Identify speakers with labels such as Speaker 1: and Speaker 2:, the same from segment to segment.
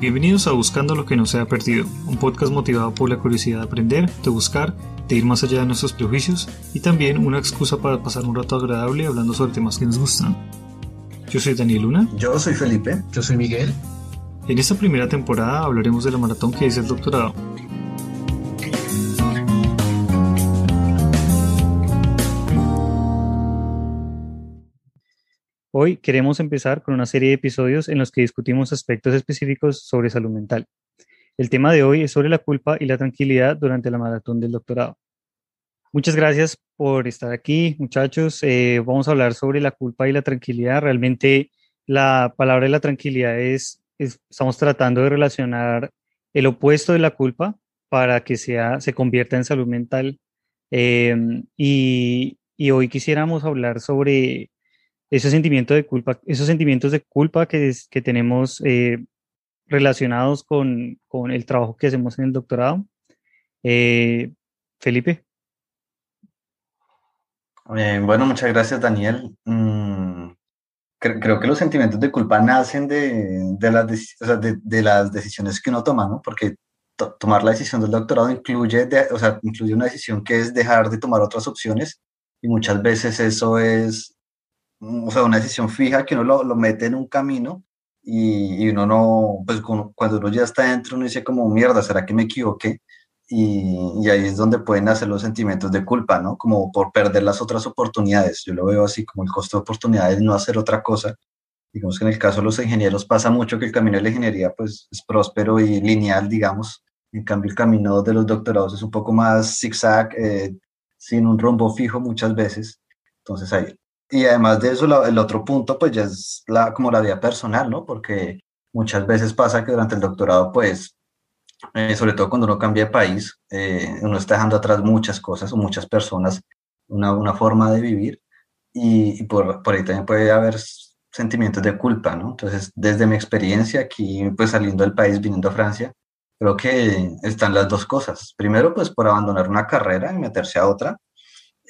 Speaker 1: Bienvenidos a Buscando lo que no se ha perdido, un podcast motivado por la curiosidad de aprender, de buscar, de ir más allá de nuestros prejuicios y también una excusa para pasar un rato agradable hablando sobre temas que nos gustan. Yo soy Daniel Luna.
Speaker 2: Yo soy Felipe.
Speaker 3: Yo soy Miguel.
Speaker 1: En esta primera temporada hablaremos de la maratón que es el doctorado. Hoy queremos empezar con una serie de episodios en los que discutimos aspectos específicos sobre salud mental. El tema de hoy es sobre la culpa y la tranquilidad durante la maratón del doctorado. Muchas gracias por estar aquí, muchachos. Eh, vamos a hablar sobre la culpa y la tranquilidad. Realmente la palabra de la tranquilidad es, estamos tratando de relacionar el opuesto de la culpa para que sea, se convierta en salud mental. Y, y hoy quisiéramos hablar sobre ese sentimiento de culpa, esos sentimientos de culpa que, que tenemos eh, relacionados con, con, el trabajo que hacemos en el doctorado. Eh, Felipe.
Speaker 2: Eh, bueno, muchas gracias, Daniel. Mm, creo que los sentimientos de culpa nacen de, de, las, de, las decisiones que uno toma, ¿no? Porque tomar la decisión del doctorado incluye, o sea, incluye una decisión que es dejar de tomar otras opciones y muchas veces eso es o sea, una decisión fija que uno lo, lo mete en un camino y, y, uno no, pues cuando uno ya está dentro, uno dice como, mierda, ¿será que me equivoqué? Y, y, ahí es donde pueden hacer los sentimientos de culpa, ¿no? Como por perder las otras oportunidades. Yo lo veo así como el costo de oportunidades, no hacer otra cosa. Digamos que en el caso de los ingenieros pasa mucho que el camino de la ingeniería pues es próspero y lineal, digamos. En cambio, el camino de los doctorados es un poco más zigzag, eh, sin un rumbo fijo muchas veces. Entonces ahí y además de eso, el otro punto, pues ya es la, como la vida personal, ¿no? Porque muchas veces pasa que durante el doctorado, pues, eh, sobre todo cuando uno cambia de país, eh, uno está dejando atrás muchas cosas o muchas personas, una, una forma de vivir, y, y por, por, ahí también puede haber sentimientos de culpa, ¿no? Entonces, desde mi experiencia aquí, pues saliendo del país, viniendo a Francia, creo que están las dos cosas. Primero, pues por abandonar una carrera y meterse a otra,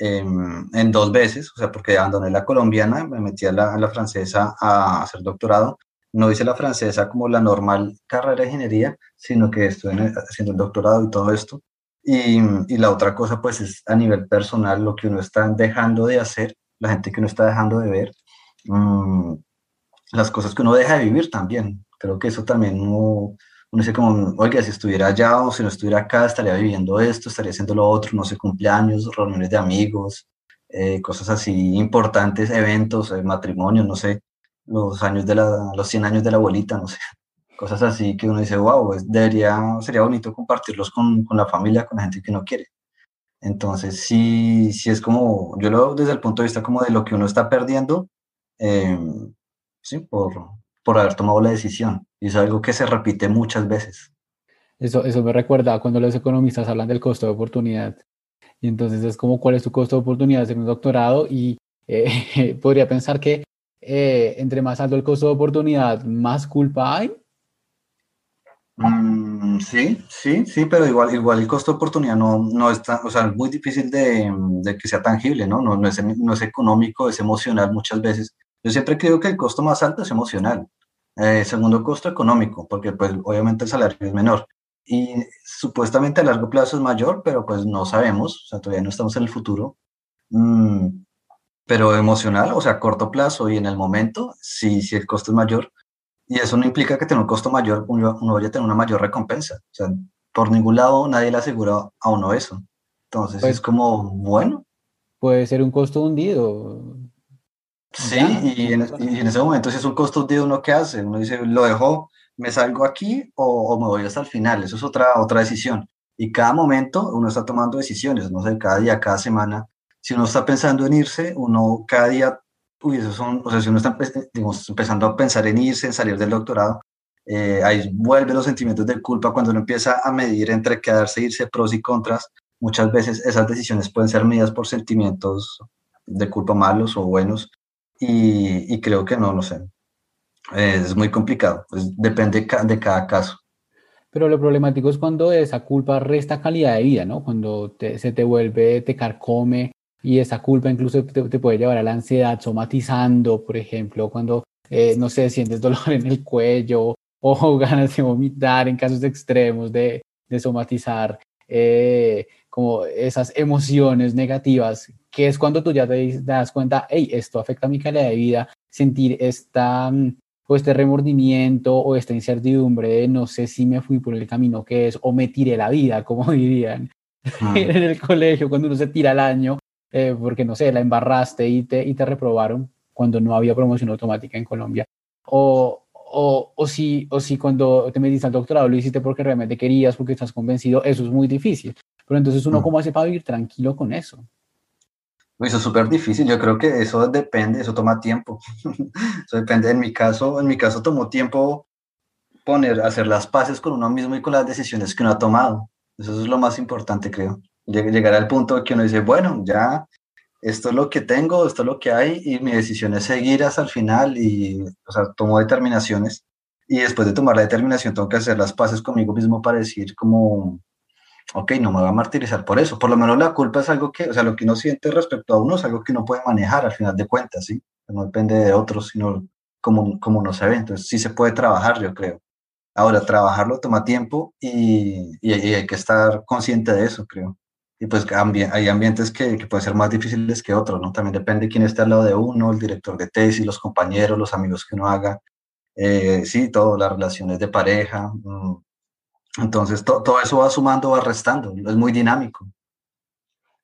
Speaker 2: en dos veces, o sea, porque abandoné la colombiana, me metí a la, a la, francesa a hacer doctorado. No hice la francesa como la normal carrera de ingeniería, sino que estoy haciendo el doctorado y todo esto. Y, y, la otra cosa, pues, es a nivel personal lo que uno está dejando de hacer, la gente que uno está dejando de ver, mmm, las cosas que uno deja de vivir también. Creo que eso también uno, uno dice como, oiga, si estuviera allá o si no estuviera acá, estaría viviendo esto, estaría haciendo lo otro, no sé, cumpleaños, reuniones de amigos, eh, cosas así importantes, eventos, eh, matrimonios, no sé, los años de la, los 100 años de la abuelita, no sé, cosas así que uno dice, wow, pues debería, sería bonito compartirlos con, con la familia, con la gente que uno quiere. Entonces, sí, sí es como, yo lo veo desde el punto de vista como de lo que uno está perdiendo, eh, sí, por, por haber tomado la decisión. Y es algo que se repite muchas veces.
Speaker 3: Eso, eso me recuerda cuando los economistas hablan del costo de oportunidad. Y entonces es como cuál es tu costo de oportunidad de hacer un doctorado y eh, podría pensar que eh, entre más alto el costo de oportunidad, más culpa hay.
Speaker 2: Mm, sí, sí, sí, pero igual, igual el costo de oportunidad no, no está, o sea, es muy difícil de, de que sea tangible, ¿no? No, no, es, no es económico, es emocional muchas veces. Yo siempre creo que el costo más alto es emocional. Eh, segundo costo económico, porque pues obviamente el salario es menor. Y supuestamente a largo plazo es mayor, pero pues no sabemos, o sea, todavía no estamos en el futuro. Mm, pero emocional, o sea, a corto plazo y en el momento, sí, sí el costo es mayor. Y eso no implica que tenga un costo mayor, uno, uno vaya a tener una mayor recompensa. O sea, por ningún lado nadie le asegura a uno eso. Entonces pues, es como, bueno.
Speaker 3: Puede ser un costo hundido.
Speaker 2: Sí, y en, y en, ese momento si es un costo de uno que hace, uno dice, lo dejo, me salgo aquí o, o, me voy hasta el final, eso es otra, otra decisión. Y cada momento uno está tomando decisiones, no sé, cada día, cada semana. Si uno está pensando en irse, uno cada día, uy, eso son, o sea, si uno está digamos, empezando a pensar en irse, en salir del doctorado, eh, ahí vuelven los sentimientos de culpa cuando uno empieza a medir entre quedarse, irse, pros y contras. Muchas veces esas decisiones pueden ser medidas por sentimientos de culpa malos o buenos y, creo que no, no sé. Es muy complicado, pues depende de cada caso.
Speaker 3: Pero lo problemático es cuando esa culpa resta calidad de vida, ¿no? Cuando te, se te vuelve, te carcome y esa culpa incluso te, puede llevar a la ansiedad, somatizando, por ejemplo, cuando, eh, no sé, sientes dolor en el cuello o ganas de vomitar en casos extremos, de, de somatizar eh, como esas emociones negativas, que es cuando tú ya te das cuenta, hey, esto afecta a mi calidad de vida, sentir esta, mm, o este remordimiento o esta incertidumbre de no sé si me fui por el camino que es o me tiré la vida, como dirían en el colegio, cuando uno se tira al año, eh, porque no sé, la embarraste y te, y te reprobaron cuando no había promoción automática en Colombia. O, o, o, si, o si cuando te metiste al doctorado lo hiciste porque realmente querías, porque estás convencido, eso es muy difícil. Pero entonces uno, ¿cómo hace para vivir tranquilo con eso?
Speaker 2: Eso es súper difícil, yo creo que eso depende, eso toma tiempo. eso depende, en mi caso, en mi caso tomó tiempo poner, hacer las paces con uno mismo y con las decisiones que uno ha tomado. Eso es lo más importante, creo. Llegar al punto que uno dice, bueno, ya esto es lo que tengo, esto es lo que hay y mi decisión es seguir hasta el final y, o sea, tomo determinaciones y después de tomar la determinación tengo que hacer las paces conmigo mismo para decir como, ok, no me voy a martirizar por eso. Por lo menos la culpa es algo que, o sea, lo que uno siente respecto a uno es algo que uno puede manejar al final de cuentas, ¿sí? No depende de otros, sino como, como uno se ve. Entonces sí se puede trabajar, yo creo. Ahora, trabajarlo toma tiempo y, y hay que estar consciente de eso, creo y pues hay ambientes que, que, pueden ser más difíciles que otros, ¿no? También depende de quién esté al lado de uno, el director de tesis, los compañeros, los amigos que uno haga, eh, sí, todo, las relaciones de pareja. Mm. Entonces, todo eso va sumando, va restando, es muy dinámico.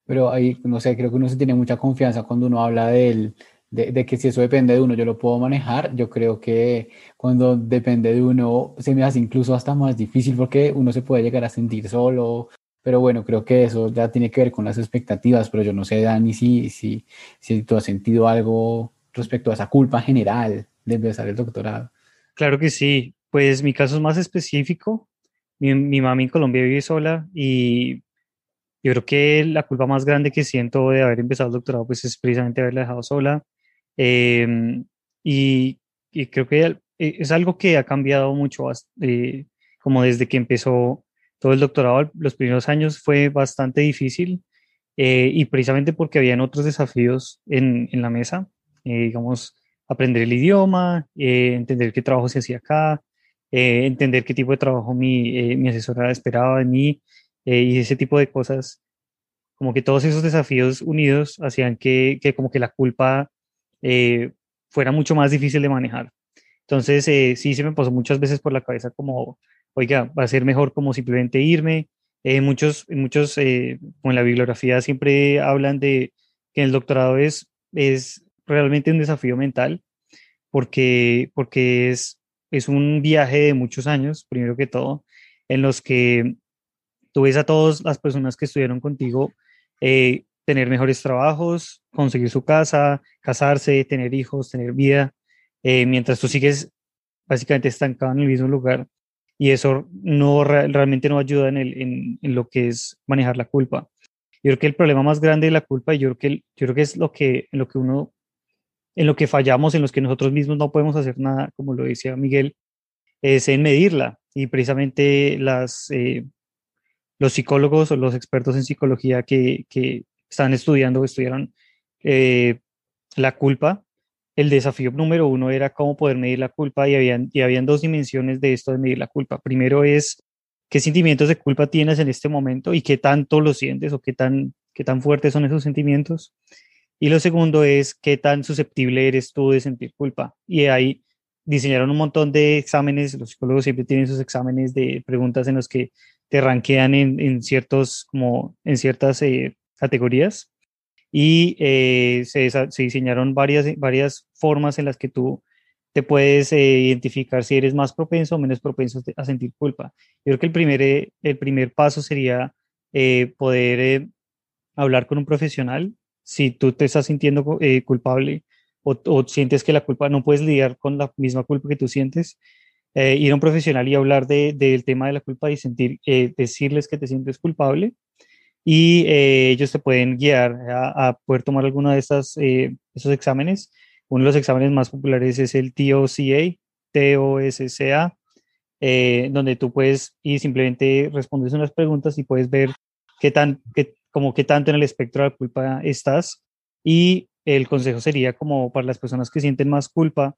Speaker 3: Pero ahí, no sé, creo que uno se tiene mucha confianza cuando uno habla de, de, de, que si eso depende de uno, yo lo puedo manejar. Yo creo que cuando depende de uno, se me hace incluso hasta más difícil porque uno se puede llegar a sentir solo, pero bueno, creo que eso ya tiene que ver con las expectativas, pero yo no sé, Dani, si, si, si tú has sentido algo respecto a esa culpa general de empezar el doctorado.
Speaker 1: Claro que sí, pues mi caso es más específico. Mi, mi mami en Colombia vive sola y yo creo que la culpa más grande que siento de haber empezado el doctorado pues es precisamente haberla dejado sola. Em, y, y, creo que eh, es algo que ha cambiado mucho, eh, como desde que empezó todo el doctorado, los primeros años fue bastante difícil eh, y precisamente porque habían otros desafíos en, en la mesa, eh, digamos, aprender el idioma, eh, entender qué trabajo se hacía acá, entender qué tipo de trabajo mi, mi asesora esperaba de mí y ese tipo de cosas, como que todos esos desafíos unidos hacían que, que como que la culpa fuera mucho más difícil de manejar. Entonces, sí, se me pasó muchas veces por la cabeza como oiga, va a ser mejor como simplemente irme. Eh, muchos, muchos eh, en la bibliografía siempre hablan de que el doctorado es, es realmente un desafío mental porque, porque es, es un viaje de muchos años, primero que todo, en los que tú ves a todas las personas que estuvieron contigo eh, tener mejores trabajos, conseguir su casa, casarse, tener hijos, tener vida, eh, mientras tú sigues básicamente estancado en el mismo lugar y eso no realmente no ayuda en, el, en, lo que es manejar la culpa. Yo creo que el problema más grande de la culpa, y yo creo que, yo creo que es lo que, lo que uno, en lo que fallamos, en los que nosotros mismos no podemos hacer nada, como lo decía Miguel, es en medirla. Y precisamente eh, los psicólogos o los expertos en psicología que, que están estudiando o estudiaron eh, la culpa, el desafío número uno era cómo poder medir la culpa y habían, dos dimensiones de esto de medir la culpa. Primero es qué sentimientos de culpa tienes en este momento y qué tanto lo sientes o qué qué tan fuertes son esos sentimientos. Y lo segundo es qué tan susceptible eres tú de sentir culpa. Y ahí diseñaron un montón de exámenes, los psicólogos siempre tienen sus exámenes de preguntas en los que te ranquean en, en ciertos, como en ciertas eh, categorías y eh, se, se, diseñaron varias, varias formas en las que tú te puedes eh, identificar si eres más propenso o menos propenso a sentir culpa. Yo creo que el primer, el primer paso sería poder hablar con un profesional si tú te estás sintiendo culpable o, o, sientes que la culpa no puedes lidiar con la misma culpa que tú sientes. ir a un profesional y hablar del de, tema de la culpa y sentir, decirles que te sientes culpable y eh, ellos te pueden guiar a, poder tomar alguno de estas, eh, esos exámenes. Uno de los exámenes más populares es el TOCA, TOSCA, eh, donde tú puedes y simplemente respondes unas preguntas y puedes ver qué, tan, como qué tanto en el espectro de la culpa estás. Y el consejo sería como para las personas que sienten más culpa,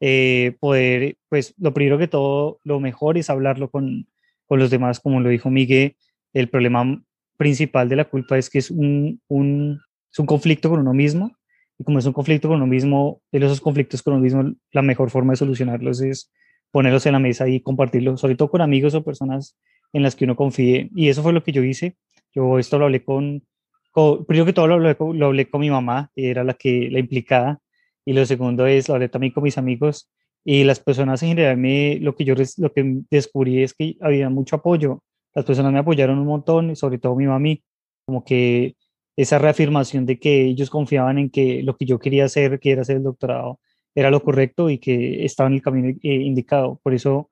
Speaker 1: eh, poder, pues lo primero que todo, lo mejor es hablarlo con, con los demás, como lo dijo Miguel, el problema principal de la culpa es que es un, un, es un conflicto con uno mismo, y como es un conflicto con uno mismo, en esos conflictos con uno mismo, la mejor forma de solucionarlos es ponerlos en la mesa y compartirlos, sobre todo con amigos o personas en las que uno confíe. Y eso fue lo que yo hice. Yo esto lo hablé con, primero que todo lo hablé, lo hablé con mi mamá, era la que la implicada, y lo segundo es lo hablé también con mis amigos y las personas en general, me, lo, que yo lo que descubrí es que había mucho apoyo. Las personas me apoyaron un montón, sobre todo mi mami, como que esa reafirmación de que ellos confiaban en que lo que yo quería hacer, que era hacer el doctorado, era lo correcto y que estaba en el camino eh, indicado. Por eso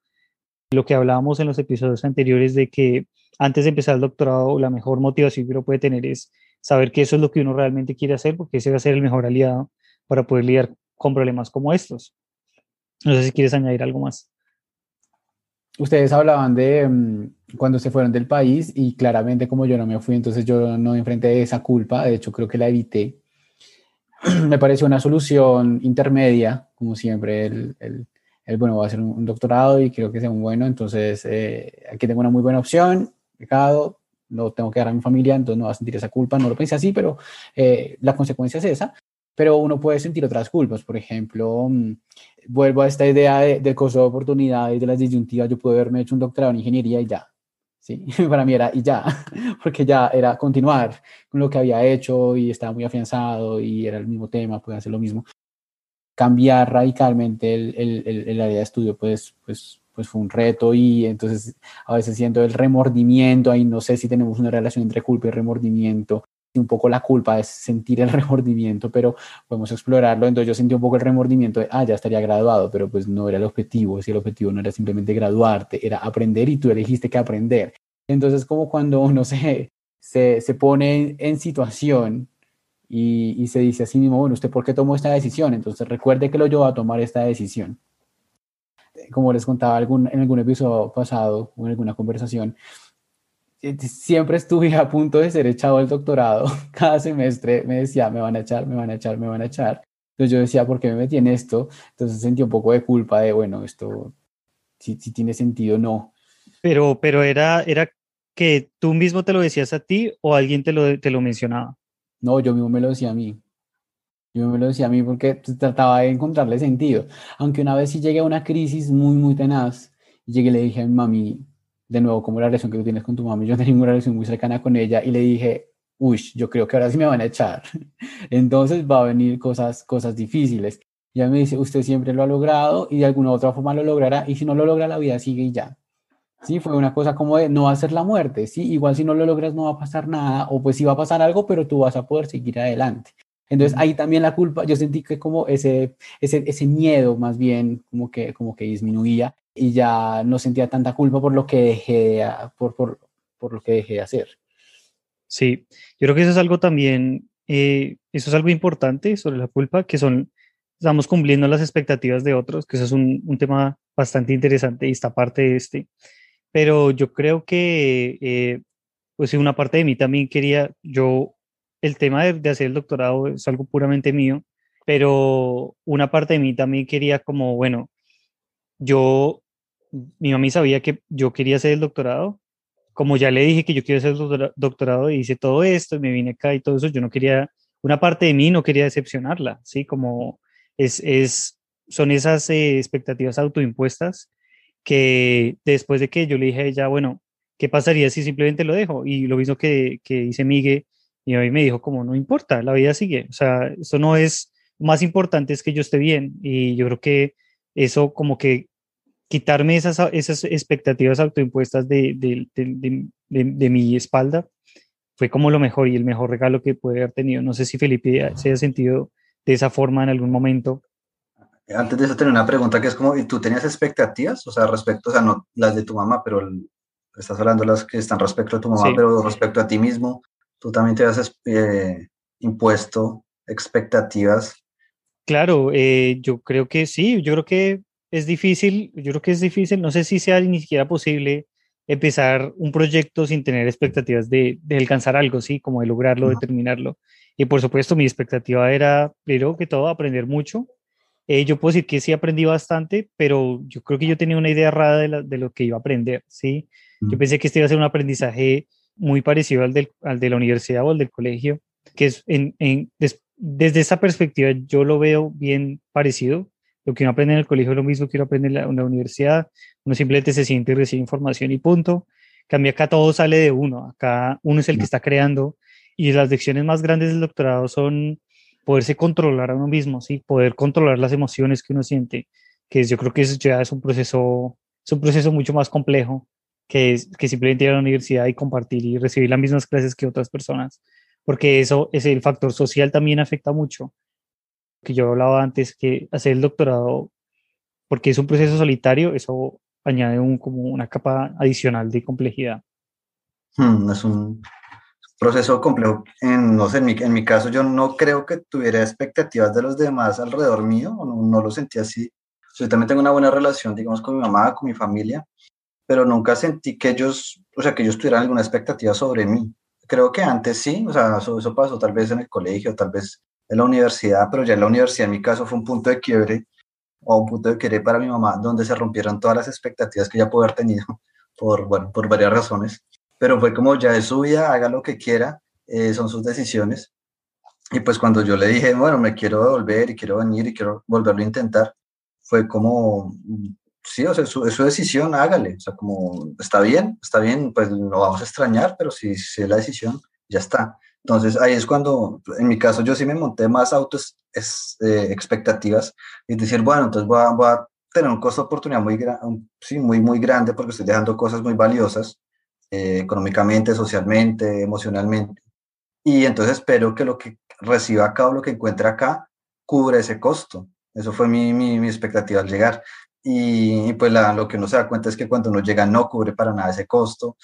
Speaker 1: lo que hablábamos en los episodios anteriores de que antes de empezar el doctorado, la mejor motivación que uno puede tener es saber que eso es lo que uno realmente quiere hacer, porque ese va a ser el mejor aliado para poder lidiar con problemas como estos. No sé si quieres añadir algo más.
Speaker 3: Ustedes hablaban de mm, cuando se fueron del país y claramente como yo no me fui, entonces yo no enfrenté esa culpa, de hecho creo que la evité. me pareció una solución intermedia, como siempre, el, el, bueno, voy a hacer un, doctorado y creo que sea un bueno, entonces eh, aquí tengo una muy buena opción, pecado, no tengo que dar a mi familia, entonces no va a sentir esa culpa, no lo pensé así, pero eh, la consecuencia es esa pero uno puede sentir otras culpas. Por ejemplo, mm, vuelvo a esta idea del costo de oportunidad y de las disyuntivas. Yo pude haberme hecho un doctorado en ingeniería y ya. Sí, para mí era y ya, porque ya era continuar con lo que había hecho y estaba muy afianzado y era el mismo tema, puede hacer lo mismo. Cambiar radicalmente el, el, el, área de estudio, pues, pues, pues fue un reto y entonces a veces siento el remordimiento, ahí no sé si tenemos una relación entre culpa y remordimiento, un poco la culpa es sentir el remordimiento, pero podemos explorarlo. Entonces yo sentí un poco el remordimiento de, ah, ya estaría graduado, pero pues no era el objetivo. Si el objetivo no era simplemente graduarte, era aprender y tú elegiste que aprender. Entonces como cuando uno se, se, se pone en situación y, y, se dice a sí mismo, bueno, ¿usted por qué tomó esta decisión? Entonces recuerde que lo llevó a tomar esta decisión. Como les contaba algún, en algún episodio pasado o en alguna conversación, eh, siempre estuve a punto de ser echado del doctorado. Cada semestre me decía, me van a echar, me van a echar, me van a echar. Entonces yo decía, ¿por qué me metí en esto? Entonces sentí un poco de culpa de, bueno, esto, si, si tiene sentido, no.
Speaker 1: Pero, pero era, era que tú mismo te lo decías a ti o alguien te lo, te lo mencionaba.
Speaker 3: No, yo mismo me lo decía a mí. Yo me lo decía a mí porque trataba de encontrarle sentido. Aunque una vez sí llegué a una crisis muy, muy tenaz, llegué y le dije a mi mami, de nuevo, como la relación que tú tienes con tu mamá, yo tenía una relación muy cercana con ella y le dije, uy, yo creo que ahora sí me van a echar. Entonces va a venir cosas, cosas difíciles. Y ella me dice, usted siempre lo ha logrado y de alguna otra forma lo logrará y si no lo logra la vida sigue y ya. Sí, fue una cosa como de no va a ser la muerte, sí, igual si no lo logras no va a pasar nada o pues sí va a pasar algo, pero tú vas a poder seguir adelante. Entonces ahí también la culpa, yo sentí que como ese, ese, ese miedo más bien como que, como que disminuía y ya no sentía tanta culpa por lo que dejé de, por, por, por lo que dejé de hacer.
Speaker 1: Sí, yo creo que eso es algo también, eh, eso es algo importante sobre la culpa, que son, estamos cumpliendo las expectativas de otros, que eso es un, un tema bastante interesante y esta parte de este. Pero yo creo que, eh, pues una parte de mí también quería, yo, el tema de, de hacer el doctorado es algo puramente mío, pero una parte de mí también quería como, bueno, yo mi mamá sabía que yo quería hacer el doctorado. Como ya le dije que yo quiero hacer el doctorado y hice todo esto y me vine acá y todo eso, yo no quería, una parte de mí no quería decepcionarla, ¿sí? Como es, es son esas eh, expectativas autoimpuestas que después de que yo le dije a ella, bueno, ¿qué pasaría si simplemente lo dejo? Y lo mismo que, que hice Miguel, y a mí me dijo, como no importa, la vida sigue. O sea, eso no es, más importante es que yo esté bien. Y yo creo que eso como que quitarme esas, esas expectativas autoimpuestas de, de, de, de, mi espalda fue como lo mejor y el mejor regalo que pude haber tenido. No sé si Felipe se haya sentido de esa forma en algún momento.
Speaker 2: Antes de eso, tenía una pregunta que es como, ¿y tú tenías expectativas? O sea, respecto, o sea, no las de tu mamá, pero estás hablando de las que están respecto a tu mamá, pero respecto a ti mismo, tú también te has eh, impuesto expectativas.
Speaker 1: Claro, eh, yo creo que sí, yo creo que es difícil, yo creo que es difícil, no sé si sea ni siquiera posible empezar un proyecto sin tener expectativas de, de alcanzar algo, ¿sí? Como de lograrlo, de terminarlo. Y por supuesto, mi expectativa era, primero que todo, aprender mucho eh, yo puedo decir que sí aprendí bastante, pero yo creo que yo tenía una idea errada de, lo que iba a aprender, ¿sí? Yo pensé que este iba a ser un aprendizaje muy parecido al, del, al de la universidad o al del colegio, que es en, en, desde esa perspectiva yo lo veo bien parecido. Lo que uno aprende en el colegio es lo mismo que uno aprende en la, en la universidad. Uno simplemente se siente y recibe información y punto. Cambia acá todo sale de uno. Acá uno es el que está creando y las lecciones más grandes del doctorado son poderse controlar a uno mismo, ¿sí? poder controlar las emociones que uno siente, que yo creo que eso ya es un proceso, es un proceso mucho más complejo que, que simplemente ir a la universidad y compartir y recibir las mismas clases que otras personas, porque eso es el factor social también afecta mucho. Que yo hablaba antes que hacer el doctorado, porque es un proceso solitario, eso añade un, como una capa adicional de complejidad.
Speaker 2: Hmm, es un proceso complejo. En, no sé, en mi, en mi caso yo no creo que tuviera expectativas de los demás alrededor mío, no, no lo sentí así. Yo también tengo una buena relación, digamos, con mi mamá, con mi familia, pero nunca sentí que ellos, o sea, que ellos tuvieran alguna expectativa sobre mí. Creo que antes sí, o sea, eso, pasó tal vez en el colegio, tal vez en la universidad, pero ya en la universidad en mi caso fue un punto de quiebre o un punto de quiebre para mi mamá, donde se rompieron todas las expectativas que ella pudo haber tenido por, bueno, por varias razones. Pero fue como ya es su vida, haga lo que quiera, eh, son sus decisiones. Y pues cuando yo le dije, bueno, me quiero volver y quiero venir y quiero volverlo a intentar, fue como, sí, o sea, es su, decisión, hágale. O sea, como, está bien, está bien, pues lo vamos a extrañar, pero si, si es la decisión, ya está. Entonces ahí es cuando, en mi caso, yo sí me monté más autos es, eh, expectativas y decir, bueno, entonces voy a, voy a tener un costo de oportunidad muy, sí, muy, muy grande porque estoy dejando cosas muy valiosas eh, económicamente, socialmente, emocionalmente. Y entonces espero que lo que reciba acá o lo que encuentre acá cubra ese costo. Eso fue mi, mi, mi expectativa al llegar y, pues la, lo que uno se da cuenta es que cuando uno llega no cubre para nada ese costo.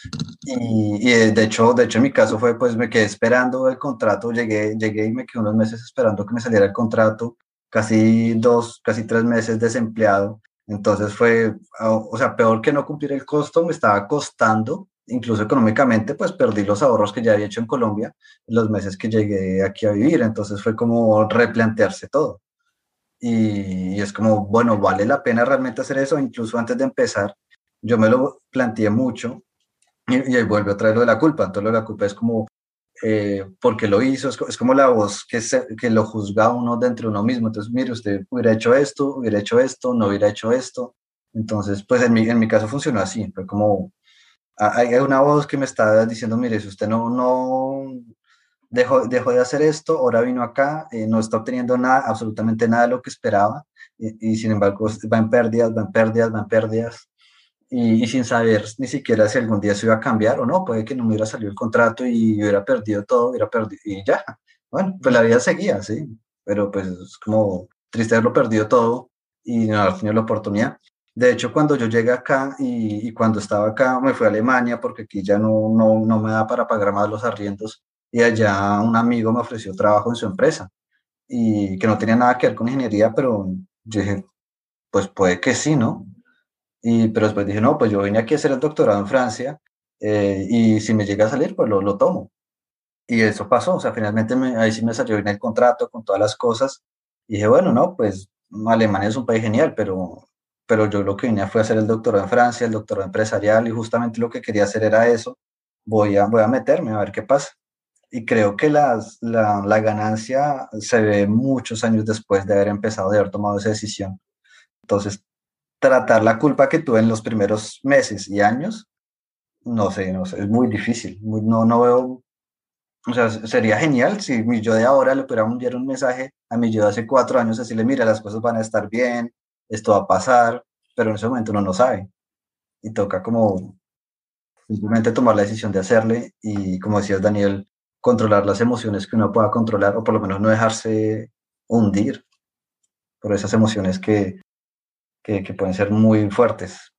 Speaker 2: Y, y, de hecho de hecho en mi caso fue pues me quedé esperando el contrato llegué llegué y me quedé unos meses esperando que me saliera el contrato casi dos casi tres meses desempleado. Entonces fue o sea peor que no cumplir el costo me estaba costando incluso económicamente pues perdí los ahorros que ya había hecho en Colombia los meses que llegué aquí a vivir. Entonces fue como replantearse todo y, es como, bueno, ¿vale la pena realmente hacer eso? Incluso antes de empezar, yo me lo planteé mucho y, ahí vuelve otra vez lo de la culpa. Entonces, lo de la culpa es como, eh, porque lo hizo, es, como la voz que, se, que lo juzga uno dentro de uno mismo. Entonces, mire, usted hubiera hecho esto, hubiera hecho esto, no hubiera hecho esto. Entonces, pues en mi, en mi caso funcionó así, fue como, hay una voz que me está diciendo, mire, si usted no, no, dejó, dejó de hacer esto, ahora vino acá, eh, no está obteniendo nada, absolutamente nada de lo que esperaba, y, sin embargo va en pérdidas, va en pérdidas, va en pérdidas, y, sin saber ni siquiera si algún día se iba a cambiar o no, puede que no me hubiera salido el contrato y hubiera perdido todo, hubiera perdido, y ya, bueno, pues la vida seguía, sí, pero pues es como triste haberlo perdido todo y no haber tenido la oportunidad. De hecho, cuando yo llegué acá y, y, cuando estaba acá, me fui a Alemania porque aquí ya no, no, no me da para pagar más los arriendos y allá un amigo me ofreció trabajo en su empresa y que no tenía nada que ver con ingeniería, pero yo dije, pues puede que sí, ¿no? Y, pero después dije, no, pues yo vine aquí a hacer el doctorado en Francia eh, y si me llega a salir, pues lo, tomo. Y eso pasó, o sea, finalmente me, ahí sí me salió bien el contrato con todas las cosas. Y dije, bueno, no, pues Alemania es un país genial, pero, pero yo lo que vine fue a hacer el doctorado en Francia, el doctorado empresarial, y justamente lo que quería hacer era eso. Voy a, voy a meterme a ver qué pasa y creo que las, la, la, ganancia se ve muchos años después de haber empezado, de haber tomado esa decisión. Entonces, tratar la culpa que tuve en los primeros meses y años, no sé, no sé, es muy difícil. no, no veo, o sea, sería genial si mi yo de ahora le pudiera enviar un mensaje a mi yo de hace cuatro años, decirle, mira, las cosas van a estar bien, esto va a pasar, pero en ese momento uno no sabe. Y toca como simplemente tomar la decisión de hacerle y como decías, Daniel, controlar las emociones que uno pueda controlar o por lo menos no dejarse hundir por esas emociones que, que, pueden ser muy fuertes.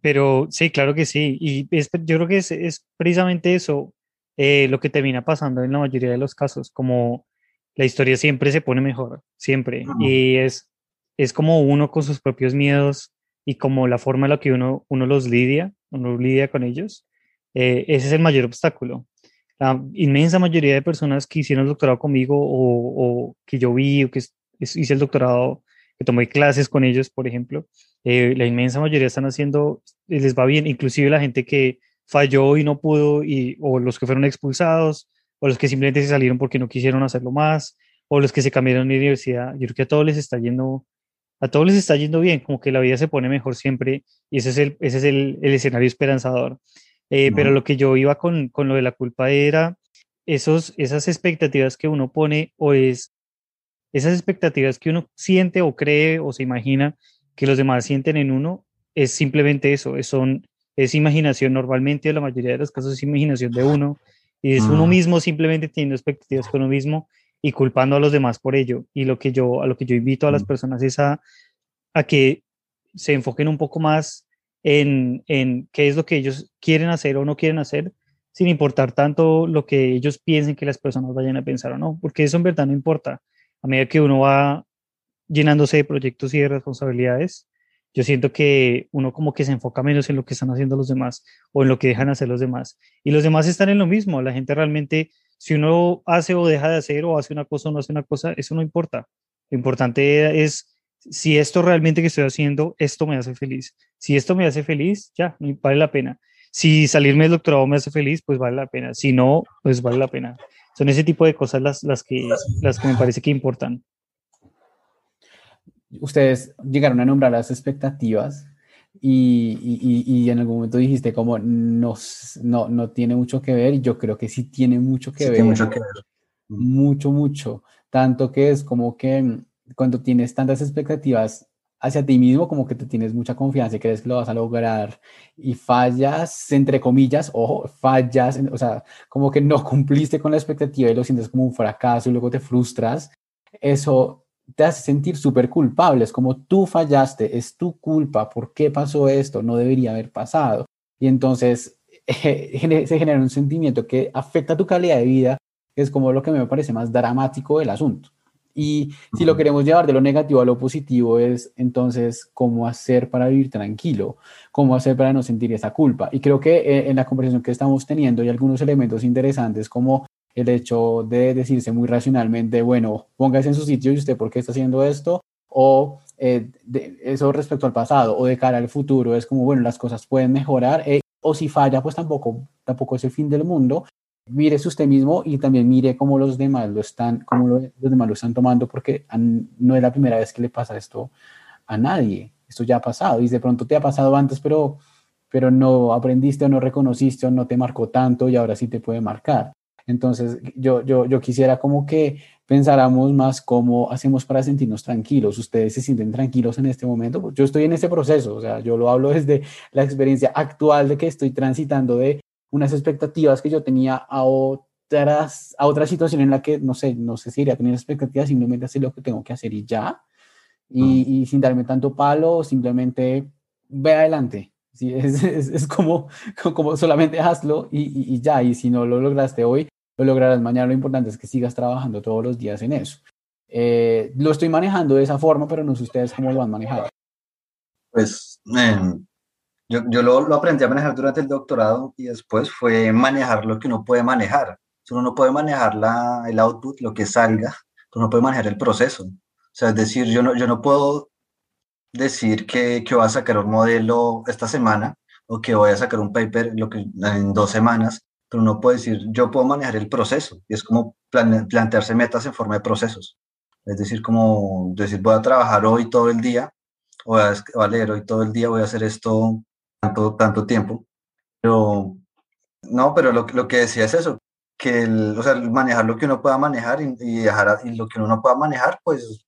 Speaker 1: Pero sí, claro que sí. Y yo creo que es, es precisamente eso eh, lo que termina pasando en la mayoría de los casos, como la historia siempre se pone mejor, siempre. Y es, es como uno con sus propios miedos y como la forma en la que uno, uno los lidia, uno lidia con ellos. Eh, ese es el mayor obstáculo la inmensa mayoría de personas que hicieron el doctorado conmigo o, que yo vi o que hice el doctorado, que tomé clases con ellos, por ejemplo, eh, la inmensa mayoría están haciendo, les va bien, inclusive la gente que falló y no pudo, y, o los que fueron expulsados, o los que simplemente se salieron porque no quisieron hacerlo más, o los que se cambiaron de universidad. Yo creo que a todos les está yendo, a todos les está yendo bien, como que la vida se pone mejor siempre, y ese es el, ese es el, el escenario esperanzador. Eh, pero lo que yo iba con, con lo de la culpa era esos, esas expectativas que uno pone o es esas expectativas que uno siente o cree o se imagina que los demás sienten en uno es simplemente eso, es, son, es imaginación normalmente, la mayoría de los casos es imaginación de uno y es uno mismo simplemente teniendo expectativas con uno mismo y culpando a los demás por ello. Y lo que yo, a lo que yo invito a las personas es a, a que se enfoquen un poco más en, en qué es lo que ellos quieren hacer o no quieren hacer, sin importar tanto lo que ellos piensen que las personas vayan a pensar o no, porque eso en verdad no importa. A medida que uno va llenándose de proyectos y de responsabilidades, yo siento que uno como que se enfoca menos en lo que están haciendo los demás o en lo que dejan hacer los demás. Y los demás están en lo mismo. La gente realmente, si uno hace o deja de hacer o hace una cosa o no hace una cosa, eso no importa. Lo importante es si esto realmente que estoy haciendo, esto me hace feliz. Si esto me hace feliz, ya, vale la pena. Si salirme del doctorado me hace feliz, pues vale la pena. Si no, pues vale la pena. Son ese tipo de cosas las, las, que, las que me parece que importan.
Speaker 3: Ustedes llegaron a nombrar las expectativas y, y, y, en algún momento dijiste como no, no, no tiene mucho que ver y yo creo que sí tiene mucho que ver.
Speaker 2: mucho que ver.
Speaker 3: Mucho, mucho. Tanto que es como que cuando tienes tantas expectativas hacia ti mismo, como que te tienes mucha confianza y crees que lo vas a lograr y fallas, entre comillas, ojo, fallas, o sea, como que no cumpliste con la expectativa y lo sientes como un fracaso y luego te frustras, eso te hace sentir súper culpable, es como tú fallaste, es tu culpa, ¿por qué pasó esto? No debería haber pasado. Y entonces se genera un sentimiento que afecta tu calidad de vida, que es como lo que me parece más dramático del asunto. Y si lo queremos llevar de lo negativo a lo positivo es entonces cómo hacer para vivir tranquilo, cómo hacer para no sentir esa culpa. Y creo que eh, en la conversación que estamos teniendo hay algunos elementos interesantes como el hecho de decirse muy racionalmente, bueno, póngase en su sitio y usted por qué está haciendo esto, o eh, eso respecto al pasado, o de cara al futuro, es como, bueno, las cosas pueden mejorar, eh, o si falla, pues tampoco, tampoco es el fin del mundo, mírese usted mismo y también mire cómo los demás lo están, cómo los demás lo están tomando, porque no es la primera vez que le pasa esto a nadie. Esto ya ha pasado y de pronto te ha pasado antes, pero, pero no aprendiste o no reconociste o no te marcó tanto y ahora sí te puede marcar. Entonces, yo, yo, yo quisiera como que pensáramos más cómo hacemos para sentirnos tranquilos. Ustedes se sienten tranquilos en este momento. Yo estoy en este proceso, o sea, yo lo hablo desde la experiencia actual de que estoy transitando de unas expectativas que yo tenía a otras, a otra situación en la que, no sé, no sé si iría a tener expectativas, simplemente hacer lo que tengo que hacer y ya, y, y sin darme tanto palo, simplemente ve adelante. ¿sí? Es, es, como, como solamente hazlo y, y, ya, y si no lo lograste hoy, lo lograrás mañana. Lo importante es que sigas trabajando todos los días en eso. Eh, lo estoy manejando de esa forma, pero no sé ustedes cómo lo han manejado.
Speaker 2: Pues eh, yo, lo, aprendí a manejar durante el doctorado y después fue manejar lo que uno puede manejar. Uno no puede manejar la, el output, lo que salga, pero uno puede manejar el proceso. O sea, es decir, yo no, yo no puedo decir que, que voy a sacar un modelo esta semana o que voy a sacar un paper lo que, en dos semanas, pero uno puede decir, yo puedo manejar el proceso y es como plane, plantearse metas en forma de procesos. Es decir, como decir, voy a trabajar hoy todo el día, voy a, voy a leer hoy todo el día, voy a hacer esto tanto, tanto tiempo. Pero, no, pero lo, lo que decía es eso, que el, o sea, manejar lo que uno pueda manejar y, y, dejar, y lo que uno no pueda manejar, pues,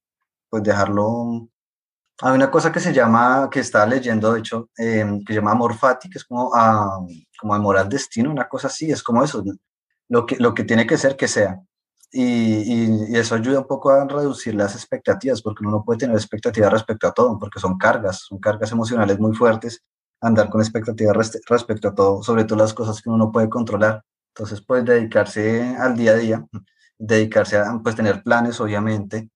Speaker 2: pues dejarlo. Hay una cosa que se llama, que estaba leyendo, de hecho, eh, que se llama amor fati, que es como, a, como amor al destino, una cosa así, es como eso, lo que, lo que tiene que ser, que sea. Y, y, y, eso ayuda un poco a reducir las expectativas, porque uno no puede tener expectativas respecto a todo, porque son cargas, son cargas emocionales muy fuertes andar con expectativas respecto a todo, sobre todo las cosas que uno no puede controlar. Entonces, pues dedicarse al día a día, dedicarse a pues, tener planes, obviamente,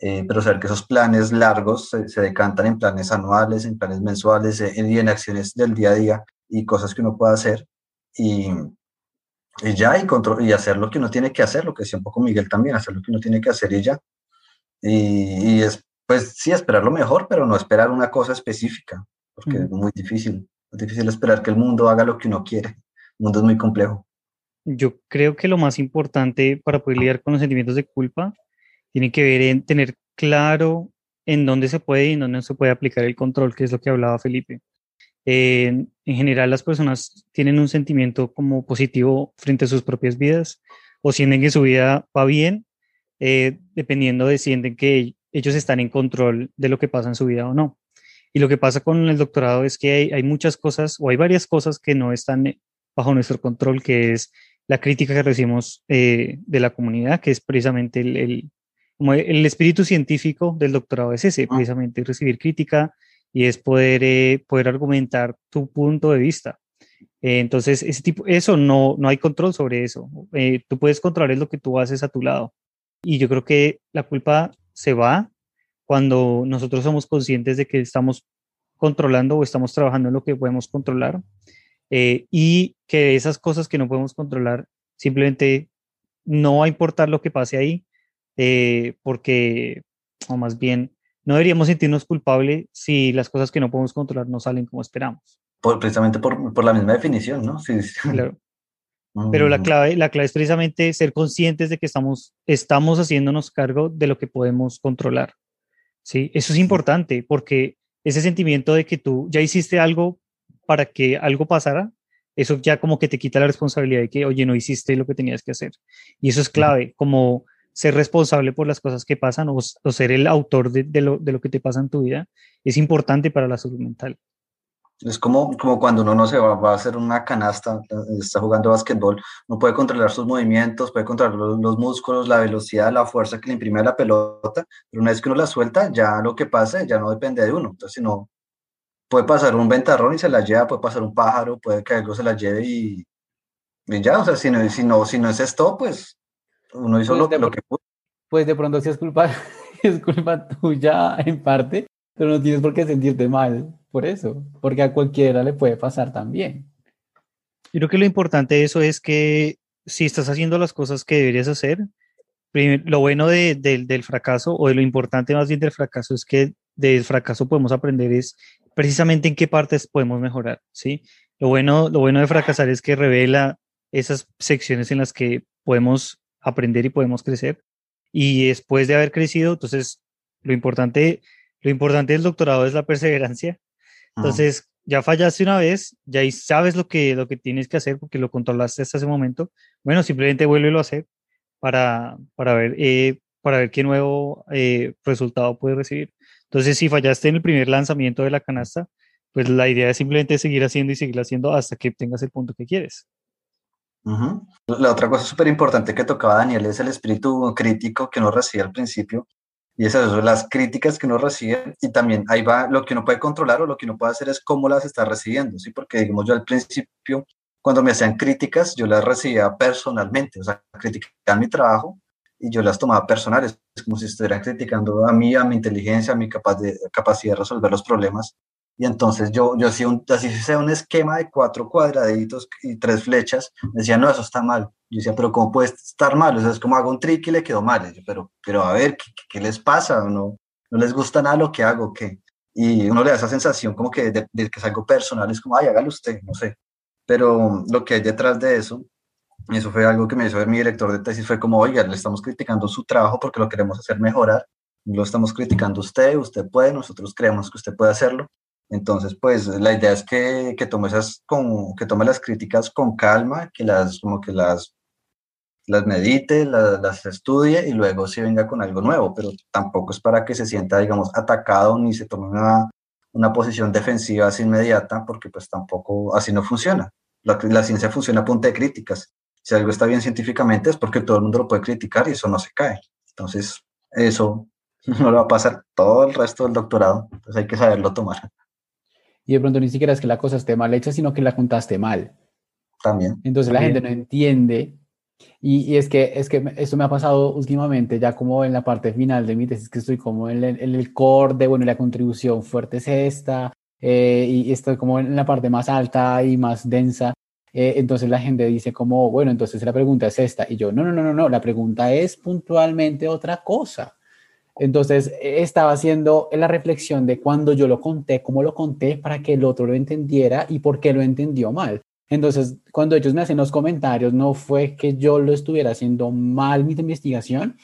Speaker 2: eh, pero saber que esos planes largos se, se, decantan en planes anuales, en planes mensuales eh, y en acciones del día a día y cosas que uno pueda hacer. Y, y ya, y, control, y hacer lo que uno tiene que hacer, lo que decía un poco Miguel también, hacer lo que uno tiene que hacer y ya. Y, es, pues sí, esperar lo mejor, pero no esperar una cosa específica, porque es muy difícil. Es difícil esperar que el mundo haga lo que uno quiere. El mundo es muy complejo.
Speaker 1: Yo creo que lo más importante para poder lidiar con los sentimientos de culpa tiene que ver en tener claro en dónde se puede y en dónde no se puede aplicar el control, que es lo que hablaba Felipe. en general, las personas tienen un sentimiento como positivo frente a sus propias vidas o sienten que su vida va bien, eh, dependiendo de si sienten que ellos están en control de lo que pasa en su vida o no. Y lo que pasa con el doctorado es que hay, muchas cosas o hay varias cosas que no están bajo nuestro control, que es la crítica que recibimos eh, de la comunidad, que es precisamente el, el, el, espíritu científico del doctorado, es ese, precisamente recibir crítica y es poder, eh, poder argumentar tu punto de vista. Eh, entonces, ese tipo, eso no, no hay control sobre eso. tú puedes controlar lo que tú haces a tu lado. Y yo creo que la culpa se va cuando nosotros somos conscientes de que estamos controlando o estamos trabajando en lo que podemos controlar eh, y que esas cosas que no podemos controlar simplemente no va a importar lo que pase ahí eh, porque, o más bien, no deberíamos sentirnos culpables si las cosas que no podemos controlar no salen como esperamos.
Speaker 2: Por, precisamente por, por, la misma definición, ¿no?
Speaker 1: Sí, Claro. Pero la mm. clave, la clave es precisamente ser conscientes de que estamos, estamos haciéndonos cargo de lo que podemos controlar. ¿Sí? Eso es importante porque ese sentimiento de que tú ya hiciste algo para que algo pasara, eso ya como que te quita la responsabilidad de que, oye, no hiciste lo que tenías que hacer. Y eso es clave, como ser responsable por las cosas que pasan o, ser el autor de, lo, de lo que te pasa en tu vida, es importante para la salud mental.
Speaker 2: Es como, como cuando uno no se va, va, a hacer una canasta, está jugando básquetbol, no puede controlar sus movimientos, puede controlar los, músculos, la velocidad, la fuerza que le imprime a la pelota, pero una vez que uno la suelta, ya lo que pase ya no depende de uno. Entonces, si no, puede pasar un ventarrón y se la lleva, puede pasar un pájaro, puede que algo se la lleve y, ya, o sea, si no, si no, si no es esto, pues uno hizo pues lo, que pudo.
Speaker 3: Pues de pronto sí es culpa, es culpa tuya en parte, pero no tienes por qué sentirte mal por eso, porque a cualquiera le puede pasar también.
Speaker 1: Yo creo que lo importante de eso es que si estás haciendo las cosas que deberías hacer, lo bueno del fracaso o de lo importante más bien del fracaso es que del fracaso podemos aprender es precisamente en qué partes podemos mejorar, ¿sí? Lo bueno, lo bueno de fracasar es que revela esas secciones en las que podemos aprender y podemos crecer. Y después de haber crecido, entonces lo importante, lo importante del doctorado es la perseverancia entonces, ya fallaste una vez, ya sabes lo que, lo que tienes que hacer porque lo controlaste hasta ese momento. Bueno, simplemente vuélvelo a hacer para, para, ver, eh, para ver qué nuevo eh, resultado puedes recibir. Entonces, si fallaste en el primer lanzamiento de la canasta, pues la idea es simplemente seguir haciendo y seguir haciendo hasta que tengas el punto que quieres.
Speaker 2: La otra cosa súper importante que tocaba Daniel es el espíritu crítico que uno recibe al principio y esas son las críticas que uno recibe y también ahí va lo que uno puede controlar o lo que uno puede hacer es cómo las está recibiendo, ¿sí? Porque digamos yo al principio, cuando me hacían críticas, yo las recibía personalmente, o sea, criticaban mi trabajo y yo las tomaba personales, como si estuvieran criticando a mí, a mi inteligencia, a mi capacidad de resolver los problemas. Y entonces yo, yo hacía un, así un esquema de cuatro cuadraditos y tres flechas, me decía, no, eso está mal. Yo decía, pero ¿cómo puede estar mal? O sea, es como hago un trick y le quedó mal. Yo, pero, pero a ver, ¿qué, qué les pasa? ¿No, ¿No les gusta nada lo que hago? ¿qué? Y uno le da esa sensación como que de, que es algo personal, es como, ay, hágalo usted, no sé. Pero lo que hay detrás de eso, eso fue algo que me hizo ver mi director de tesis, fue como, oiga, le estamos criticando su trabajo porque lo queremos hacer mejorar, lo estamos criticando usted, usted puede, nosotros creemos que usted puede hacerlo, entonces, pues la idea es que, que tome esas con, que tome las críticas con calma, que las como que las las medite, las, estudie y luego sí venga con algo nuevo, pero tampoco es para que se sienta, digamos, atacado ni se tome una, una posición defensiva así inmediata, porque pues tampoco así no funciona. La, la, ciencia funciona a punta de críticas. Si algo está bien científicamente es porque todo el mundo lo puede criticar y eso no se cae. Entonces, eso no le va a pasar todo el resto del doctorado, entonces hay que saberlo tomar
Speaker 3: y de pronto ni siquiera es que la cosa esté mal hecha, sino que la contaste mal.
Speaker 2: También.
Speaker 3: Entonces la gente no entiende. Y, es que es que esto me ha pasado últimamente, ya como en la parte final de mi tesis, que estoy como en el, en el core de, bueno, la contribución fuerte es esta, eh, y estoy como en la parte más alta y más densa. Eh, entonces la gente dice como, bueno, entonces la pregunta es esta. Y yo, no, no, no, no, no, la pregunta es puntualmente otra cosa. Entonces, estaba haciendo la reflexión de cuando yo lo conté, cómo lo conté para que el otro lo entendiera y por qué lo entendió mal. Entonces, cuando ellos me hacen los comentarios, no fue que yo lo estuviera haciendo mal mi investigación,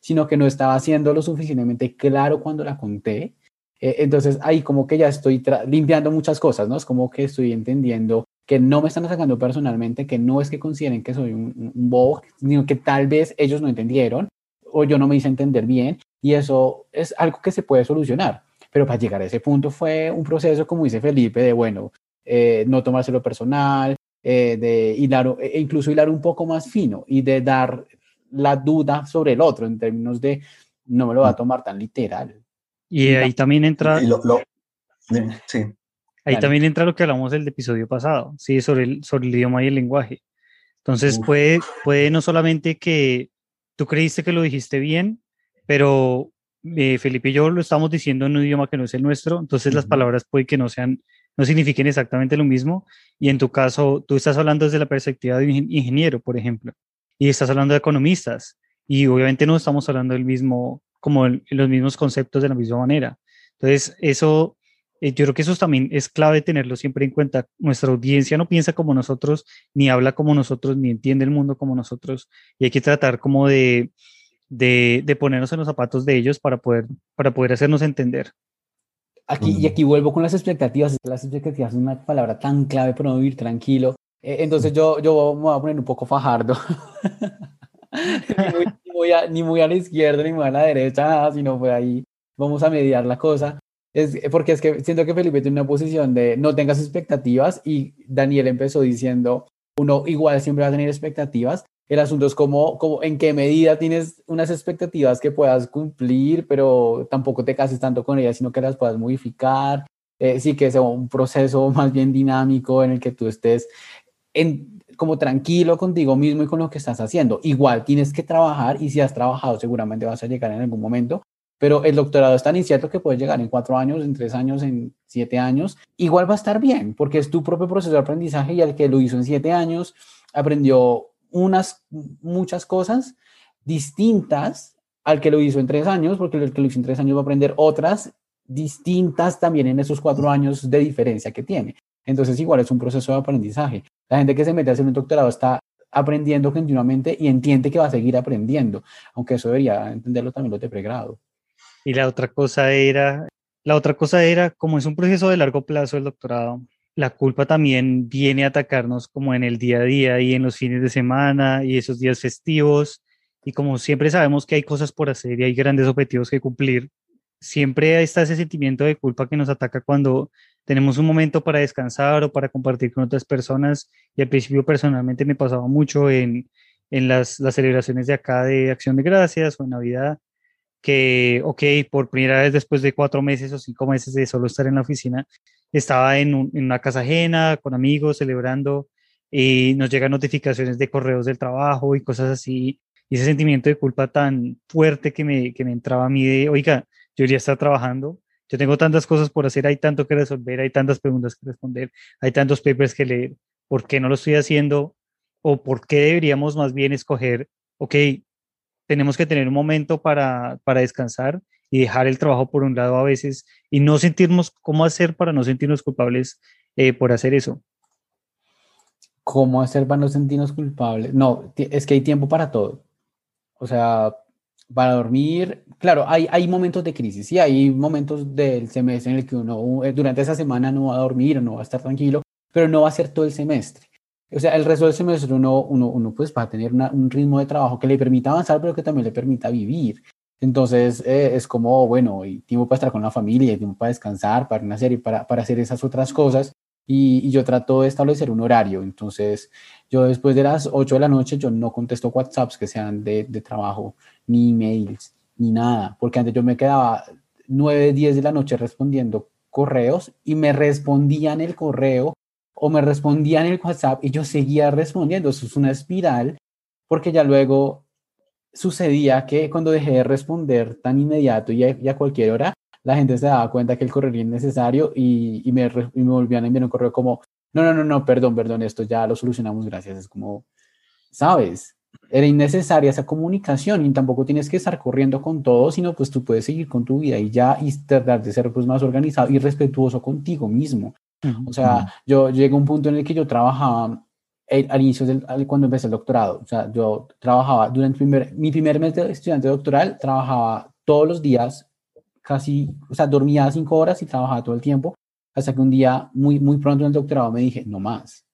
Speaker 3: sino que no estaba haciendo lo suficientemente claro cuando la conté. Eh, entonces, ahí como que ya estoy limpiando muchas cosas, ¿no? Es como que estoy entendiendo que no me están atacando personalmente, que no es que consideren que soy un, un bobo, sino que tal vez ellos no entendieron o yo no me hice entender bien y eso es algo que se puede solucionar. Pero para llegar a ese punto fue un proceso, como dice Felipe, de, bueno, eh, no tomárselo personal, eh, de hilar, e incluso hilar un poco más fino y de dar la duda sobre el otro en términos de no me lo va a tomar tan literal.
Speaker 1: Y ahí también entra... sí. Ahí también entra lo que hablamos del episodio pasado, sí, sobre el, sobre el idioma y el lenguaje. Entonces puede, puede no solamente que tú creíste que lo dijiste bien, pero eh, Felipe y yo lo estamos diciendo en un idioma que no es el nuestro, entonces las palabras puede que no sean, no signifiquen exactamente lo mismo. Y en tu caso, tú estás hablando desde la perspectiva de un ingeniero, por ejemplo, y estás hablando de economistas, y obviamente no estamos hablando del mismo, como los mismos conceptos de la misma manera. Entonces, eso, eh, yo creo que eso también es clave tenerlo siempre en cuenta. Nuestra audiencia no piensa como nosotros, ni habla como nosotros, ni entiende el mundo como nosotros, y hay que tratar como de de, ponernos en los zapatos de ellos para poder, para poder hacernos entender.
Speaker 3: Aquí, y aquí vuelvo con las expectativas. Las expectativas son una palabra tan clave para no vivir tranquilo. Eh, entonces yo, yo me voy a poner un poco fajardo. ni, muy, a, ni, muy a, la izquierda ni muy a la derecha, sino fue ahí. Vamos a mediar la cosa. Es, porque es que siento que Felipe tiene una posición de no tengas expectativas y Daniel empezó diciendo, uno igual siempre va a tener expectativas, el asunto es como, como en qué medida tienes unas expectativas que puedas cumplir, pero tampoco te cases tanto con ellas, sino que las puedas modificar. Eh, sí que sea un proceso más bien dinámico en el que tú estés en, como tranquilo contigo mismo y con lo que estás haciendo. Igual tienes que trabajar y si has trabajado seguramente vas a llegar en algún momento, pero el doctorado es tan incierto que puedes llegar en cuatro años, en tres años, en siete años. Igual va a estar bien porque es tu propio proceso de aprendizaje y el que lo hizo en siete años aprendió unas, muchas cosas distintas al que lo hizo en tres años, porque el que lo hizo en tres años va a aprender otras distintas también en esos cuatro años de diferencia que tiene. Entonces, igual es un proceso de aprendizaje. La gente que se mete a hacer un doctorado está aprendiendo continuamente y entiende que va a seguir aprendiendo, aunque eso debería entenderlo también los de pregrado.
Speaker 1: Y la otra cosa era, la otra cosa era, como es un proceso de largo plazo el doctorado, la culpa también viene a atacarnos como en el día a día y en los fines de semana y esos días festivos. Y como siempre sabemos que hay cosas por hacer y hay grandes objetivos que cumplir, siempre está ese sentimiento de culpa que nos ataca cuando tenemos un momento para descansar o para compartir con otras personas. Y al principio personalmente me pasaba mucho en, en las, las celebraciones de acá de Acción de Gracias o en Navidad, que, ok, por primera vez después de cuatro meses o cinco meses de solo estar en la oficina, estaba en, una casa ajena, con amigos, celebrando, y nos llegan notificaciones de correos del trabajo y cosas así, y ese sentimiento de culpa tan fuerte que me, que me entraba a mí de, oiga, yo debería estar trabajando, yo tengo tantas cosas por hacer, hay tanto que resolver, hay tantas preguntas que responder, hay tantos papers que leer, ¿por qué no lo estoy haciendo? ¿O por qué deberíamos más bien escoger, ok, tenemos que tener un momento para, para descansar y dejar el trabajo por un lado a veces y no sentirnos cómo hacer para no sentirnos culpables eh, por hacer eso.
Speaker 3: ¿Cómo hacer para no sentirnos culpables? No, es que hay tiempo para todo. O sea, para dormir, claro, hay, hay momentos de crisis, sí, hay momentos del semestre en el que uno eh, durante esa semana no va a dormir, no va a estar tranquilo, pero no va a ser todo el semestre. O sea, el resto del semestre uno, uno, uno pues va a tener un ritmo de trabajo que le permita avanzar, pero que también le permita vivir. Entonces eh, es como, bueno, y tiempo para estar con la familia, tiempo para descansar, para una serie, para, para hacer esas otras cosas. Y, yo trato de establecer un horario. Entonces, yo después de las 8 de la noche, yo no contesto WhatsApps que sean de, de trabajo, ni emails, ni nada, porque antes yo me quedaba 9, 10 de la noche respondiendo correos y me respondían el correo o me respondían el WhatsApp y yo seguía respondiendo. Eso es una espiral, porque ya luego sucedía que cuando dejé de responder tan inmediato y a, cualquier hora, la gente se daba cuenta que el correo era innecesario y, y, me, y me volvían a enviar un correo como, no, no, no, no, perdón, perdón, esto ya lo solucionamos, gracias. Es como, ¿sabes? era innecesaria esa comunicación y tampoco tienes que estar corriendo con todo, sino pues tú puedes seguir con tu vida y ya y tratar de ser pues más organizado y respetuoso contigo mismo. O sea, yo llegué a un punto en el que yo trabajaba al inicio del, cuando empecé el doctorado, o sea, yo trabajaba durante primer, mi primer mes de estudiante doctoral, trabajaba todos los días, casi, o sea, dormía cinco horas y trabajaba todo el tiempo, hasta que un día, muy, muy pronto en el doctorado, me dije, no más,